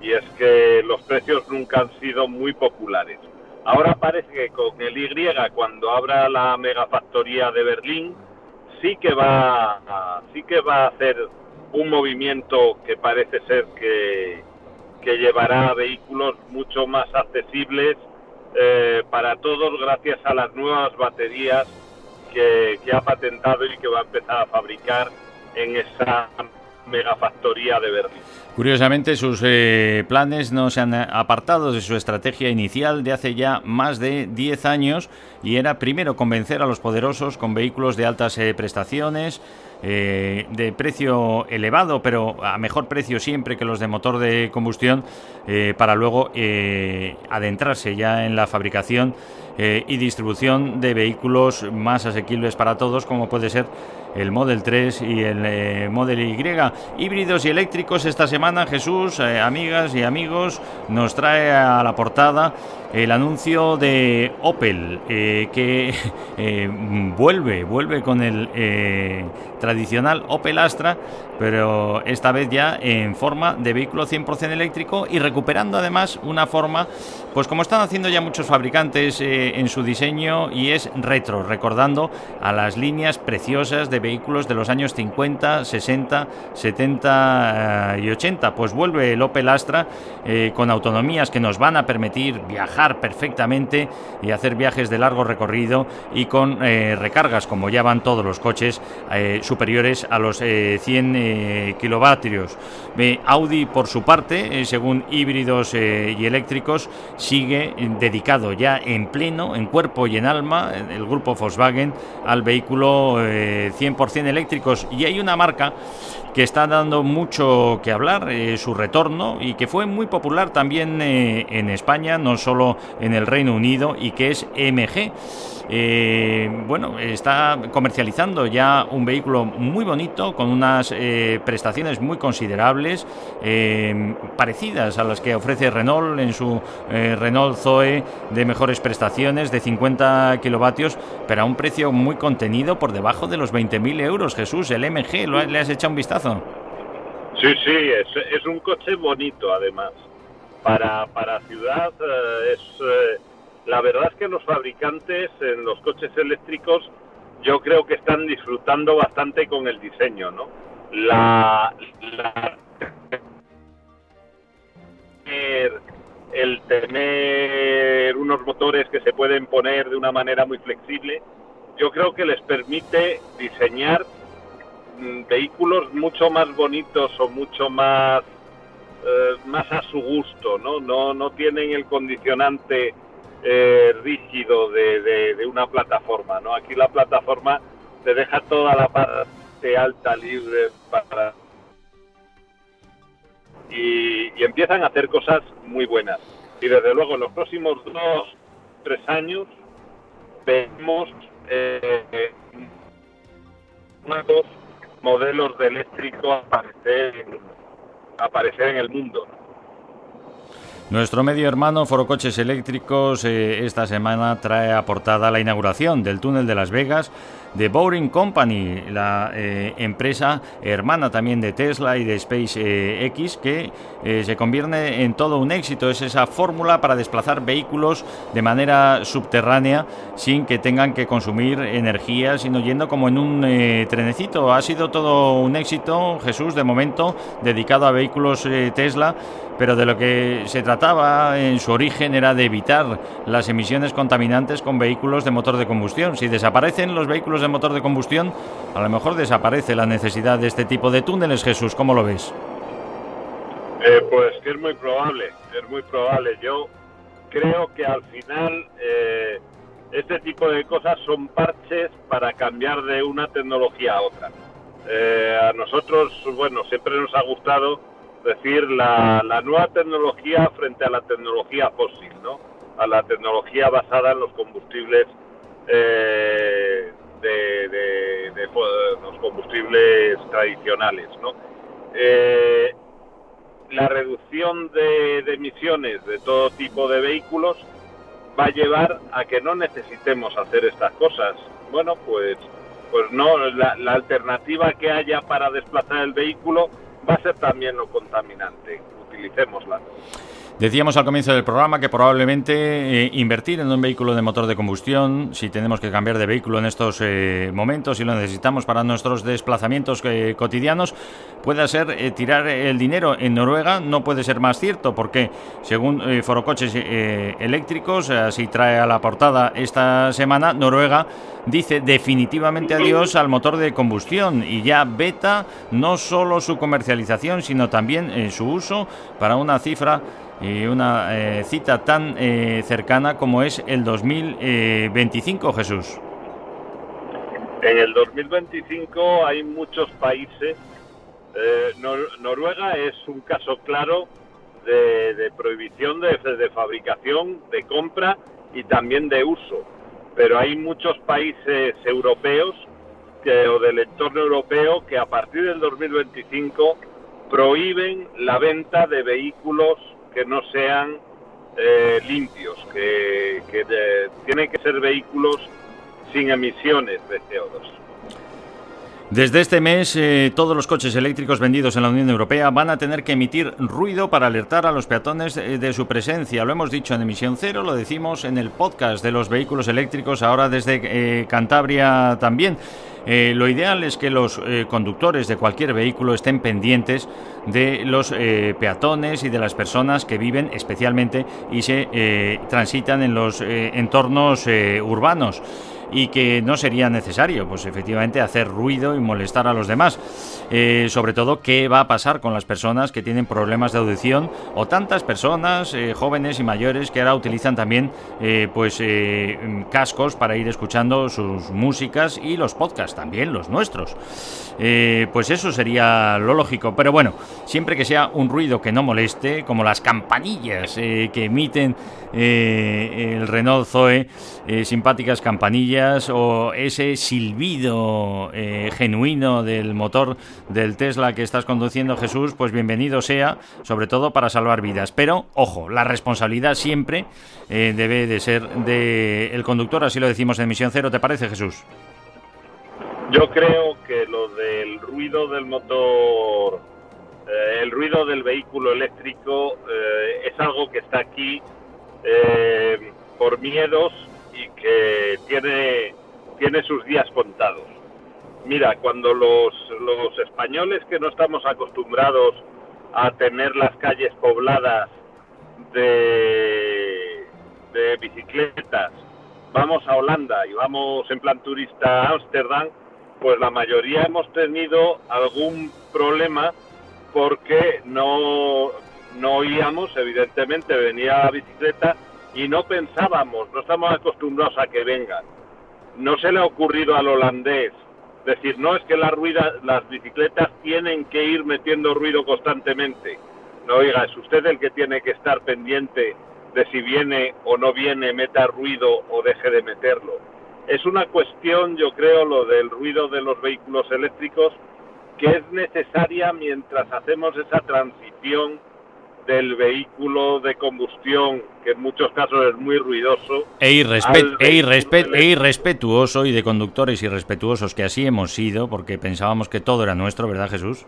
y es que los precios nunca han sido muy populares. Ahora parece que con el Y, cuando abra la megafactoría de Berlín, sí que va a, sí que va a hacer un movimiento que parece ser que, que llevará vehículos mucho más accesibles eh, para todos gracias a las nuevas baterías que, que ha patentado y que va a empezar a fabricar en esa megafactoría de Berlín. Curiosamente, sus eh, planes no se han apartado de su estrategia inicial de hace ya más de 10 años y era primero convencer a los poderosos con vehículos de altas eh, prestaciones, de precio elevado, pero a mejor precio siempre que los de motor de combustión, para luego adentrarse ya en la fabricación y distribución de vehículos más asequibles para todos, como puede ser el Model 3 y el eh, Model Y. Híbridos y eléctricos esta semana, Jesús, eh, amigas y amigos, nos trae a la portada el anuncio de Opel, eh, que [laughs] vuelve, vuelve con el tradicional Opel Astra, pero esta vez ya en forma de vehículo 100% eléctrico y recuperando además una forma, pues como están haciendo ya muchos fabricantes en su diseño y es retro, recordando a las líneas preciosas de vehículos de los años 50, 60, 70 y 80. Pues vuelve el Opel Astra eh, con autonomías que nos van a permitir viajar perfectamente y hacer viajes de largo recorrido y con eh, recargas, como ya van todos los coches, eh, superiores a los 100 kilovatios. Audi, por su parte, según híbridos y eléctricos, sigue dedicado ya en pleno, en cuerpo y en alma, el grupo Volkswagen, al vehículo 100 100% eléctricos y hay una marca que está dando mucho que hablar, eh, su retorno, y que fue muy popular también eh, en España, no solo en el Reino Unido, y que es MG. Eh, bueno, está comercializando ya un vehículo muy bonito con unas prestaciones muy considerables, parecidas a las que ofrece Renault en su Renault Zoe de mejores prestaciones de 50 kilovatios, pero a un precio muy contenido por debajo de los 20.000 euros. Jesús, el MG, ¿le has echado un vistazo? Sí, sí, es, un coche bonito además. Para, para ciudad es la verdad es que los fabricantes en los coches eléctricos yo creo que están disfrutando bastante con el diseño, ¿no? La, el tener unos motores que se pueden poner de una manera muy flexible, yo creo que les permite diseñar vehículos mucho más bonitos o mucho más eh, más a su gusto, ¿no? No no tienen el condicionante eh, rígido de, una plataforma, ¿no? Aquí la plataforma te deja toda la parte alta libre para y, empiezan a hacer cosas muy buenas. Y desde luego en los próximos dos, tres años vemos eh, nuevos modelos de eléctrico aparecer, aparecer en el mundo. Nuestro medio hermano Foro Coches Eléctricos eh, esta semana trae aportada la inauguración del túnel de Las Vegas de Boring Company, la eh, empresa hermana también de Tesla y de SpaceX, eh, que se convierte en todo un éxito. Es esa fórmula para desplazar vehículos de manera subterránea sin que tengan que consumir energía, sino yendo como en un trenecito. Ha sido todo un éxito, Jesús, de momento, dedicado a vehículos Tesla pero de lo que se trataba en su origen era de evitar las emisiones contaminantes con vehículos de motor de combustión. Si desaparecen los vehículos de motor de combustión, a lo mejor desaparece la necesidad de este tipo de túneles, Jesús, ¿cómo lo ves? Eh, pues que es muy probable, es muy probable. Yo creo que al final eh, este tipo de cosas son parches para cambiar de una tecnología a otra. Eh, a nosotros, bueno, siempre nos ha gustado decir, la, nueva tecnología frente a la tecnología fósil, ¿no? A la tecnología basada en los combustibles eh, de, los combustibles tradicionales, ¿no? Eh, la reducción de, emisiones de todo tipo de vehículos va a llevar a que no necesitemos hacer estas cosas. Bueno, pues, pues no, la, la alternativa que haya para desplazar el vehículo va a ser también lo contaminante. Utilicémosla. Decíamos al comienzo del programa que probablemente eh, invertir en un vehículo de motor de combustión, si tenemos que cambiar de vehículo en estos eh, momentos y lo necesitamos para nuestros desplazamientos eh, cotidianos, pueda ser tirar el dinero en Noruega. No puede ser más cierto porque, según Forocoches Eléctricos, así trae a la portada esta semana, Noruega dice definitivamente adiós al motor de combustión y ya veta no solo su comercialización, sino también su uso para una cifra y una eh, cita tan eh, cercana como es el 2025, Jesús. En el 2025 hay muchos países. Eh, Noruega es un caso claro de, prohibición de, de, fabricación, de compra y también de uso. Pero hay muchos países europeos que, o del entorno europeo que a partir del 2025 prohíben la venta de vehículos que no sean eh, limpios, que, tienen que ser vehículos sin emisiones de CO2. Desde este mes, eh, todos los coches eléctricos vendidos en la Unión Europea van a tener que emitir ruido para alertar a los peatones eh, de su presencia. Lo hemos dicho en emisión cero, lo decimos en el podcast de los vehículos eléctricos, ahora desde eh, Cantabria también. Lo ideal es que los conductores de cualquier vehículo estén pendientes de los peatones y de las personas que viven especialmente y se transitan en los entornos urbanos y que no sería necesario, pues efectivamente, hacer ruido y molestar a los demás. Eh, sobre todo, qué va a pasar con las personas que tienen problemas de audición o tantas personas, eh, jóvenes y mayores, que ahora utilizan también eh, pues cascos para ir escuchando sus músicas y los podcasts también, los nuestros. pues eso sería lo lógico. Pero bueno, siempre que sea un ruido que no moleste, como las campanillas que emiten el Renault Zoe, simpáticas campanillas o ese silbido genuino del motor del Tesla que estás conduciendo, Jesús, pues bienvenido sea, sobre todo para salvar vidas. Pero, ojo, la responsabilidad siempre eh, debe de ser del conductor, así lo decimos en Misión Cero. ¿Te parece, Jesús? Yo creo que lo del ruido del motor, eh, el ruido del vehículo eléctrico eh, es algo que está aquí por miedos y que tiene, tiene sus días contados. Mira, cuando los, españoles que no estamos acostumbrados a tener las calles pobladas de, de bicicletas, vamos a Holanda y vamos en plan turista a Ámsterdam, pues la mayoría hemos tenido algún problema porque no, no oíamos, evidentemente venía la bicicleta y no pensábamos, no estamos acostumbrados a que vengan. No se le ha ocurrido al holandés decir, no es que la ruida, las bicicletas tienen que ir metiendo ruido constantemente. No, oiga, es usted el que tiene que estar pendiente de si viene o no viene, meta ruido o deje de meterlo. Es una cuestión, yo creo, lo del ruido de los vehículos eléctricos, que es necesaria mientras hacemos esa transición del vehículo de combustión, que en muchos casos es muy ruidoso. E, e, e irrespetuoso y de conductores irrespetuosos, que así hemos sido, porque pensábamos que todo era nuestro, ¿verdad Jesús?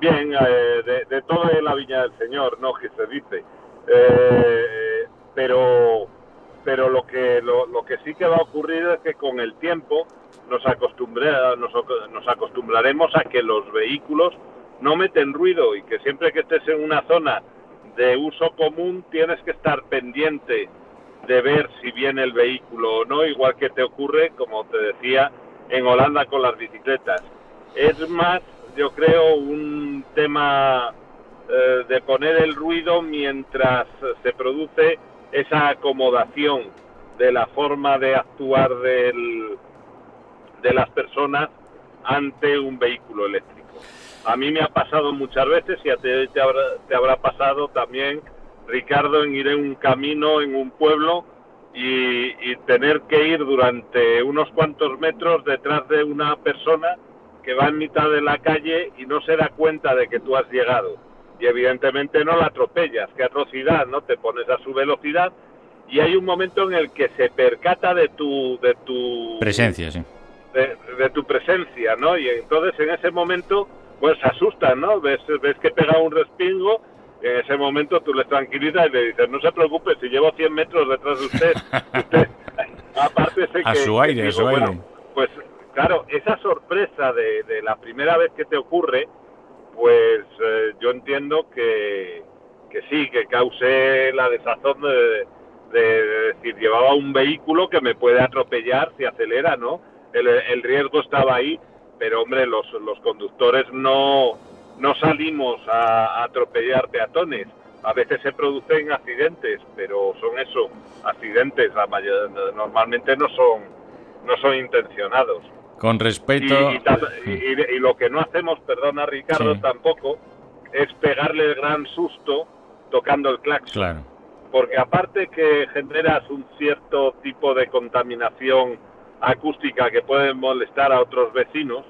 Bien, eh, de, todo es la viña del Señor, ¿no? Que se dice. Eh, pero pero lo que lo, lo, que sí que va a ocurrir es que con el tiempo nos, acostumbre, nos, nos acostumbraremos a que los vehículos no meten ruido y que siempre que estés en una zona de uso común tienes que estar pendiente de ver si viene el vehículo o no, igual que te ocurre, como te decía, en Holanda con las bicicletas. Es más, yo creo, un tema eh, de poner el ruido mientras se produce esa acomodación de la forma de actuar del, de las personas ante un vehículo eléctrico. A mí me ha pasado muchas veces y a ti te habrá, te habrá pasado también, Ricardo, en ir en un camino, en un pueblo y, tener que ir durante unos cuantos metros detrás de una persona que va en mitad de la calle y no se da cuenta de que tú has llegado. Y evidentemente no la atropellas, qué atrocidad, ¿no? Te pones a su velocidad y hay un momento en el que se percata de tu... De tu presencia, sí. De, de tu presencia, ¿no? Y entonces en ese momento pues se asustan, ¿no? Ves, ves que pega un respingo, en ese momento tú les tranquilizas y le dices, no se preocupe, si llevo 100 metros detrás de usted, usted [laughs] aparte sé a su aire, a su aire. pues claro, esa sorpresa de, de, la primera vez que te ocurre, pues eh, yo entiendo que, que sí, que cause la desazón de, de, decir, llevaba un vehículo que me puede atropellar si acelera, ¿no? El, el riesgo estaba ahí pero hombre, los, los conductores no, no salimos a, atropellar peatones. A veces se producen accidentes, pero son eso, accidentes. La normalmente no son no son intencionados. Con respeto. Y, lo que no hacemos, perdona Ricardo, tampoco, es pegarle el gran susto tocando el claxon. Claro. Porque aparte que generas un cierto tipo de contaminación acústica que puede molestar a otros vecinos,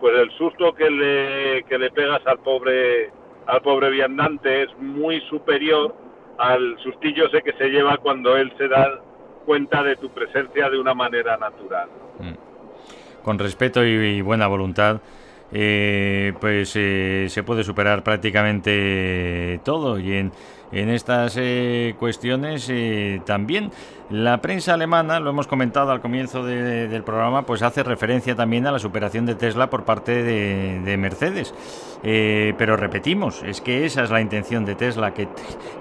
pues el susto que le, que le pegas al pobre al pobre viandante es muy superior al sustillo que se lleva cuando él se da cuenta de tu presencia de una manera natural. Mm. Con respeto y, buena voluntad, eh, pues eh, se puede superar prácticamente todo y en en estas eh, cuestiones eh, también la prensa alemana, lo hemos comentado al comienzo del programa, pues hace referencia también a la superación de Tesla por parte de, Mercedes. Eh, pero repetimos, es que esa es la intención de Tesla, que,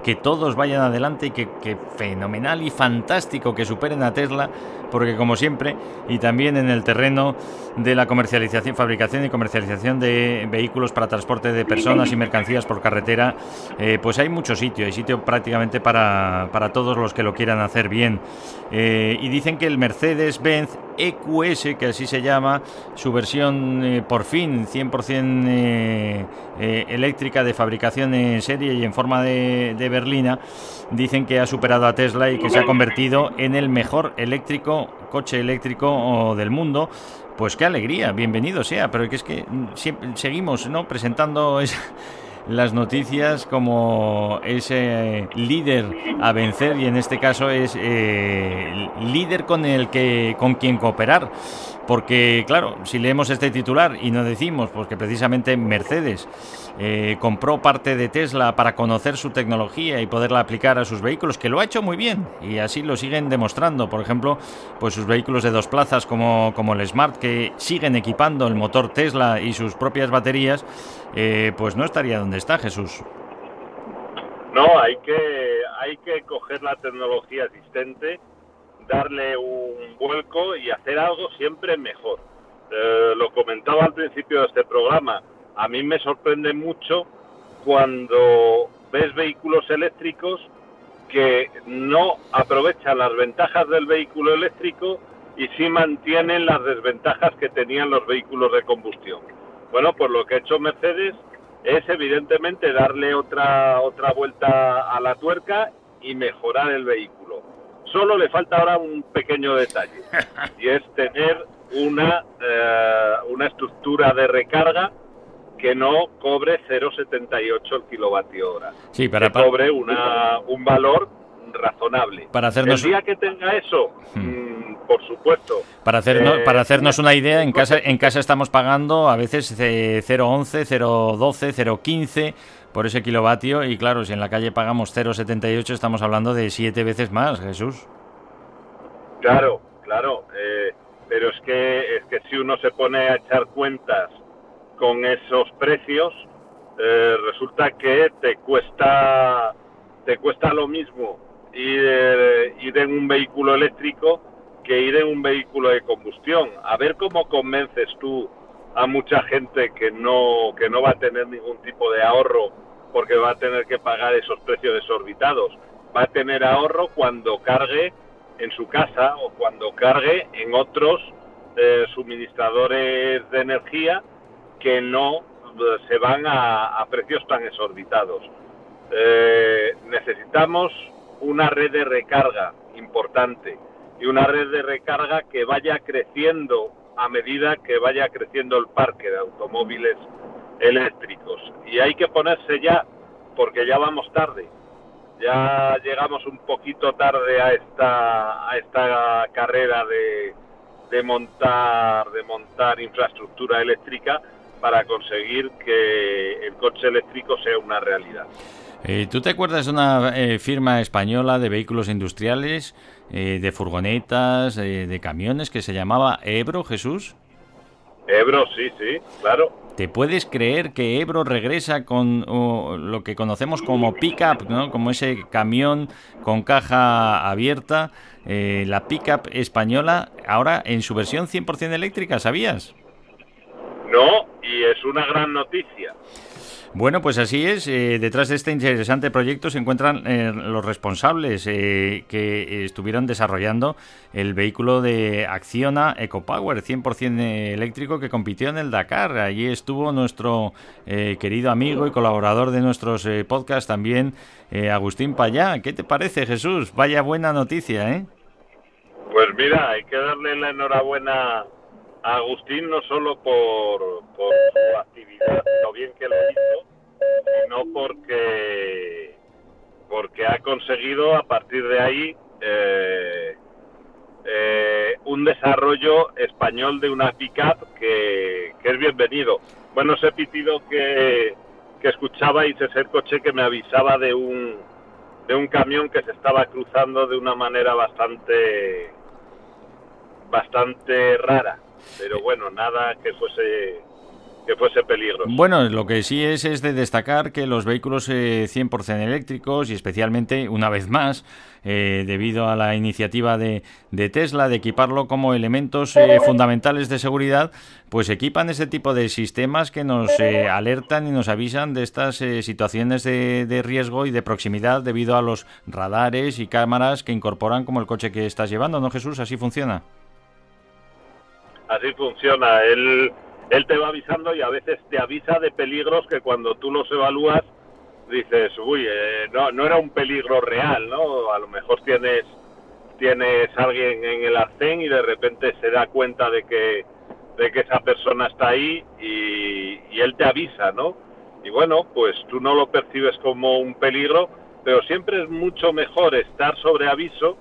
que todos vayan adelante y que, que, fenomenal y fantástico que superen a Tesla, porque como siempre, y también en el terreno de la comercialización, fabricación y comercialización de vehículos para transporte de personas y mercancías por carretera, pues hay muchos sitios hay sitio prácticamente para, para todos los que lo quieran hacer bien. Eh, y dicen que el Mercedes-Benz EQS, que así se llama, su versión eh, por fin 100% eh, eléctrica de fabricación en serie y en forma de, de, berlina, dicen que ha superado a Tesla y que se ha convertido en el mejor eléctrico, coche eléctrico del mundo. Pues qué alegría, bienvenido sea, pero es que mm, seguimos ¿no? presentando esa las noticias como ese líder a vencer y en este caso es eh, líder con el que con quien cooperar porque claro si leemos este titular y no decimos porque precisamente Mercedes eh, compró parte de Tesla para conocer su tecnología y poderla aplicar a sus vehículos, que lo ha hecho muy bien y así lo siguen demostrando. Por ejemplo, pues sus vehículos de dos plazas como, como el Smart, que siguen equipando el motor Tesla y sus propias baterías, eh, pues no estaría donde está Jesús. No, hay que, hay que coger la tecnología existente, darle un vuelco y hacer algo siempre mejor. Eh, lo comentaba al principio de este programa a mí me sorprende mucho cuando ves vehículos eléctricos que no aprovechan las ventajas del vehículo eléctrico y sí mantienen las desventajas que tenían los vehículos de combustión. Bueno, pues lo que ha hecho Mercedes es evidentemente darle otra otra vuelta a la tuerca y mejorar el vehículo. Solo le falta ahora un pequeño detalle [laughs] y es tener una eh, una estructura de recarga que no cobre 0,78 el kilovatio hora. Sí, para, que cobre una, un valor razonable. Para hacernos... El día que tenga eso, hmm. mm, por supuesto. Para hacernos, eh, para hacernos una idea, en casa, en casa estamos pagando a veces 0,11, 0,12, 0,15 por ese kilovatio y claro, si en la calle pagamos 0,78 estamos hablando de siete veces más, Jesús. Claro, claro, eh, pero es que, es que si uno se pone a echar cuentas con esos precios, eh, resulta que te cuesta te cuesta lo mismo ir, eh, ir en un vehículo eléctrico que ir en un vehículo de combustión. A ver cómo convences tú a mucha gente que no que no va a tener ningún tipo de ahorro porque va a tener que pagar esos precios desorbitados. Va a tener ahorro cuando cargue en su casa o cuando cargue en otros eh, suministradores de energía que no eh, se van a, precios tan exorbitados. Eh, necesitamos una red de recarga importante y una red de recarga que vaya creciendo a medida que vaya creciendo el parque de automóviles eléctricos. Y hay que ponerse ya, porque ya vamos tarde. Ya llegamos un poquito tarde a esta, a esta carrera de, de montar, de montar infraestructura eléctrica para conseguir que el coche eléctrico sea una realidad. Eh, ¿Tú te acuerdas de una eh, firma española de vehículos industriales, eh, de furgonetas, de camiones que se llamaba Ebro, Jesús? Ebro, sí, sí, claro. ¿Te puedes creer que Ebro regresa con lo que conocemos como pickup, ¿no? como ese camión con caja abierta, la pickup española, ahora en su versión 100% eléctrica, ¿sabías? No, y es una gran noticia. Bueno, pues así es. Eh, detrás de este interesante proyecto se encuentran eh, los responsables eh, que estuvieron desarrollando el vehículo de Acciona EcoPower 100% eléctrico que compitió en el Dakar. Allí estuvo nuestro querido amigo y colaborador de nuestros podcasts también, Agustín Payá. ¿Qué te parece, Jesús? Vaya buena noticia, ¿eh? Pues mira, hay que darle la enhorabuena Agustín no solo por, su actividad, lo bien que lo hizo, sino porque, ha conseguido a partir de ahí eh, eh, un desarrollo español de una pickup que, es bienvenido. Bueno, ese pitido que, que escuchabais es el coche que me avisaba de un, de un camión que se estaba cruzando de una manera bastante bastante rara pero bueno, nada que fuese que fuese peligro. Bueno, lo que sí es es de destacar que los vehículos 100% eh, eléctricos y especialmente, una vez más, eh, debido a la iniciativa de, de, Tesla de equiparlo como elementos eh, fundamentales de seguridad, pues equipan este tipo de sistemas que nos alertan y nos avisan de estas situaciones de, de riesgo y de proximidad debido a los radares y cámaras que incorporan como el coche que estás llevando, ¿no Jesús? ¿Así funciona? Así funciona. Él, él te va avisando y a veces te avisa de peligros que cuando tú los evalúas dices, uy, eh, no, no era un peligro real, ¿no? A lo mejor tienes, tienes alguien en el arcén y de repente se da cuenta de que, de que esa persona está ahí y, y él te avisa, ¿no? Y bueno, pues tú no lo percibes como un peligro, pero siempre es mucho mejor estar sobre aviso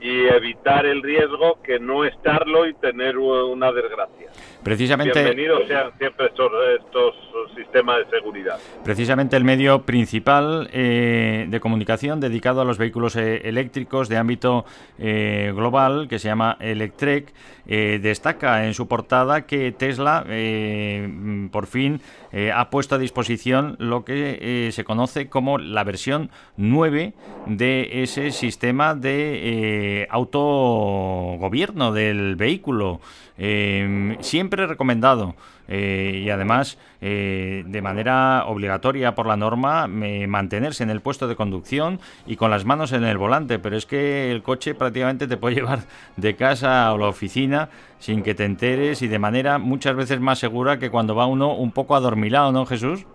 y evitar el riesgo que no estarlo y tener una desgracia. Precisamente, Bienvenidos sean siempre estos, estos sistemas de seguridad. Precisamente el medio principal eh, de comunicación dedicado a los vehículos eh, eléctricos de ámbito eh, global, que se llama Electrek, destaca en su portada que Tesla por fin ha puesto a disposición lo que se conoce como la versión 9 de ese sistema de autogobierno del vehículo. siempre recomendado eh, y además eh, de manera obligatoria por la norma mantenerse en el puesto de conducción y con las manos en el volante, pero es que el coche prácticamente te puede [laughs] llevar de casa a la oficina sin que te enteres y de manera muchas veces más segura que cuando va uno un poco adormilado, ¿no, Jesús?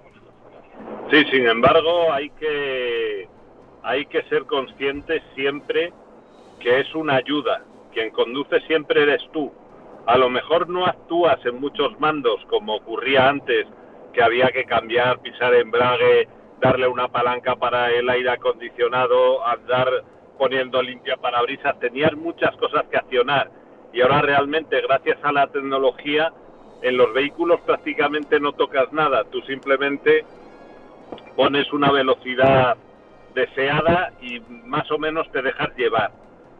Sí, sin embargo, hay que hay que ser consciente siempre que es una ayuda. Quien conduce siempre eres tú a lo mejor no actúas en muchos mandos como ocurría antes, que había que cambiar, pisar embrague, darle una palanca para el aire acondicionado, andar poniendo limpia parabrisas, tenías muchas cosas que accionar. Y ahora realmente gracias a la tecnología en los vehículos prácticamente no tocas nada, tú simplemente pones una velocidad deseada y más o menos te dejas llevar,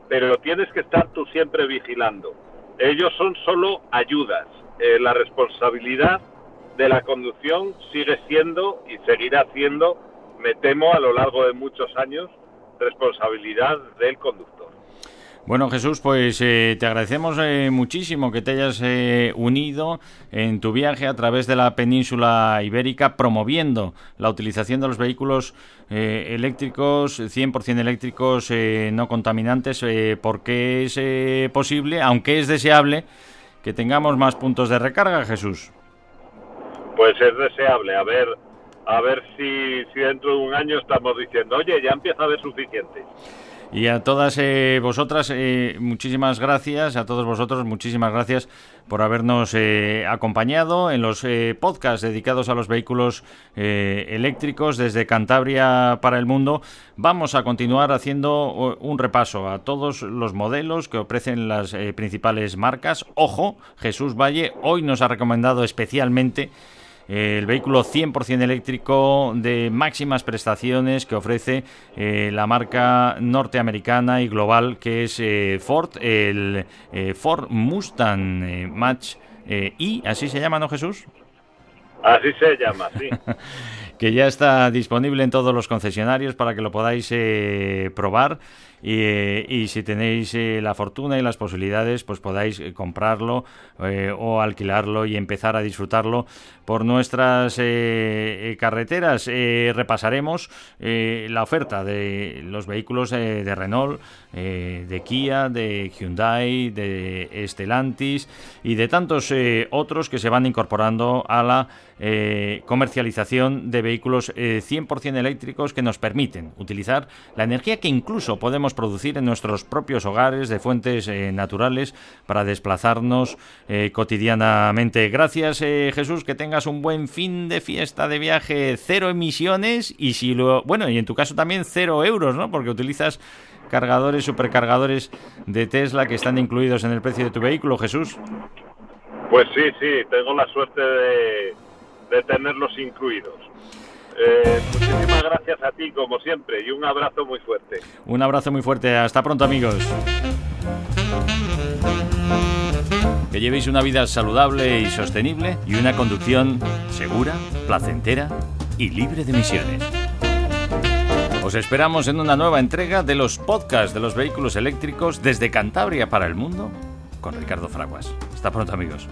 pero tienes que estar tú siempre vigilando ellos son solo ayudas. Eh, la responsabilidad de la conducción sigue siendo y seguirá siendo, me temo, a lo largo de muchos años, responsabilidad del conductor. Bueno, Jesús, pues eh, te agradecemos eh, muchísimo que te hayas eh, unido en tu viaje a través de la península ibérica promoviendo la utilización de los vehículos eléctricos, 100% eléctricos, no contaminantes, porque es posible, aunque es deseable, que tengamos más puntos de recarga, Jesús. Pues es deseable, a ver, a ver si, si dentro de un año estamos diciendo, oye, ya empieza a haber suficiente. Y a todas eh, vosotras, eh, muchísimas gracias, a todos vosotros, muchísimas gracias por habernos eh, acompañado en los podcasts dedicados a los vehículos eléctricos desde Cantabria para el mundo. Vamos a continuar haciendo un repaso a todos los modelos que ofrecen las principales marcas. Ojo, Jesús Valle hoy nos ha recomendado especialmente el vehículo 100% eléctrico de máximas prestaciones que ofrece eh, la marca norteamericana y global que es eh, Ford, el eh, Ford Mustang Match y así se llama, ¿no Jesús? Así se llama, sí. [laughs] que ya está disponible en todos los concesionarios para que lo podáis probar y, si tenéis la fortuna y las posibilidades, pues podáis comprarlo o alquilarlo y empezar a disfrutarlo por nuestras carreteras. repasaremos la oferta de los vehículos de Renault, de Kia, de Hyundai, de Stellantis y de tantos otros que se van incorporando a la eh, comercialización de vehículos 100% eh, eléctricos que nos permiten utilizar la energía que incluso podemos producir en nuestros propios hogares de fuentes eh, naturales para desplazarnos cotidianamente. Gracias Jesús, que tengas un buen fin de fiesta de viaje, cero emisiones y si lo, bueno, y en tu caso también cero euros, ¿no? Porque utilizas cargadores, supercargadores de Tesla que están incluidos en el precio de tu vehículo, Jesús. Pues sí, sí, tengo la suerte de, de tenerlos incluidos. Eh, muchísimas gracias a ti, como siempre, y un abrazo muy fuerte. Un abrazo muy fuerte. Hasta pronto, amigos. Que llevéis una vida saludable y sostenible y una conducción segura, placentera y libre de emisiones. Os esperamos en una nueva entrega de los podcasts de los vehículos eléctricos desde Cantabria para el mundo con Ricardo Fraguas. Hasta pronto amigos.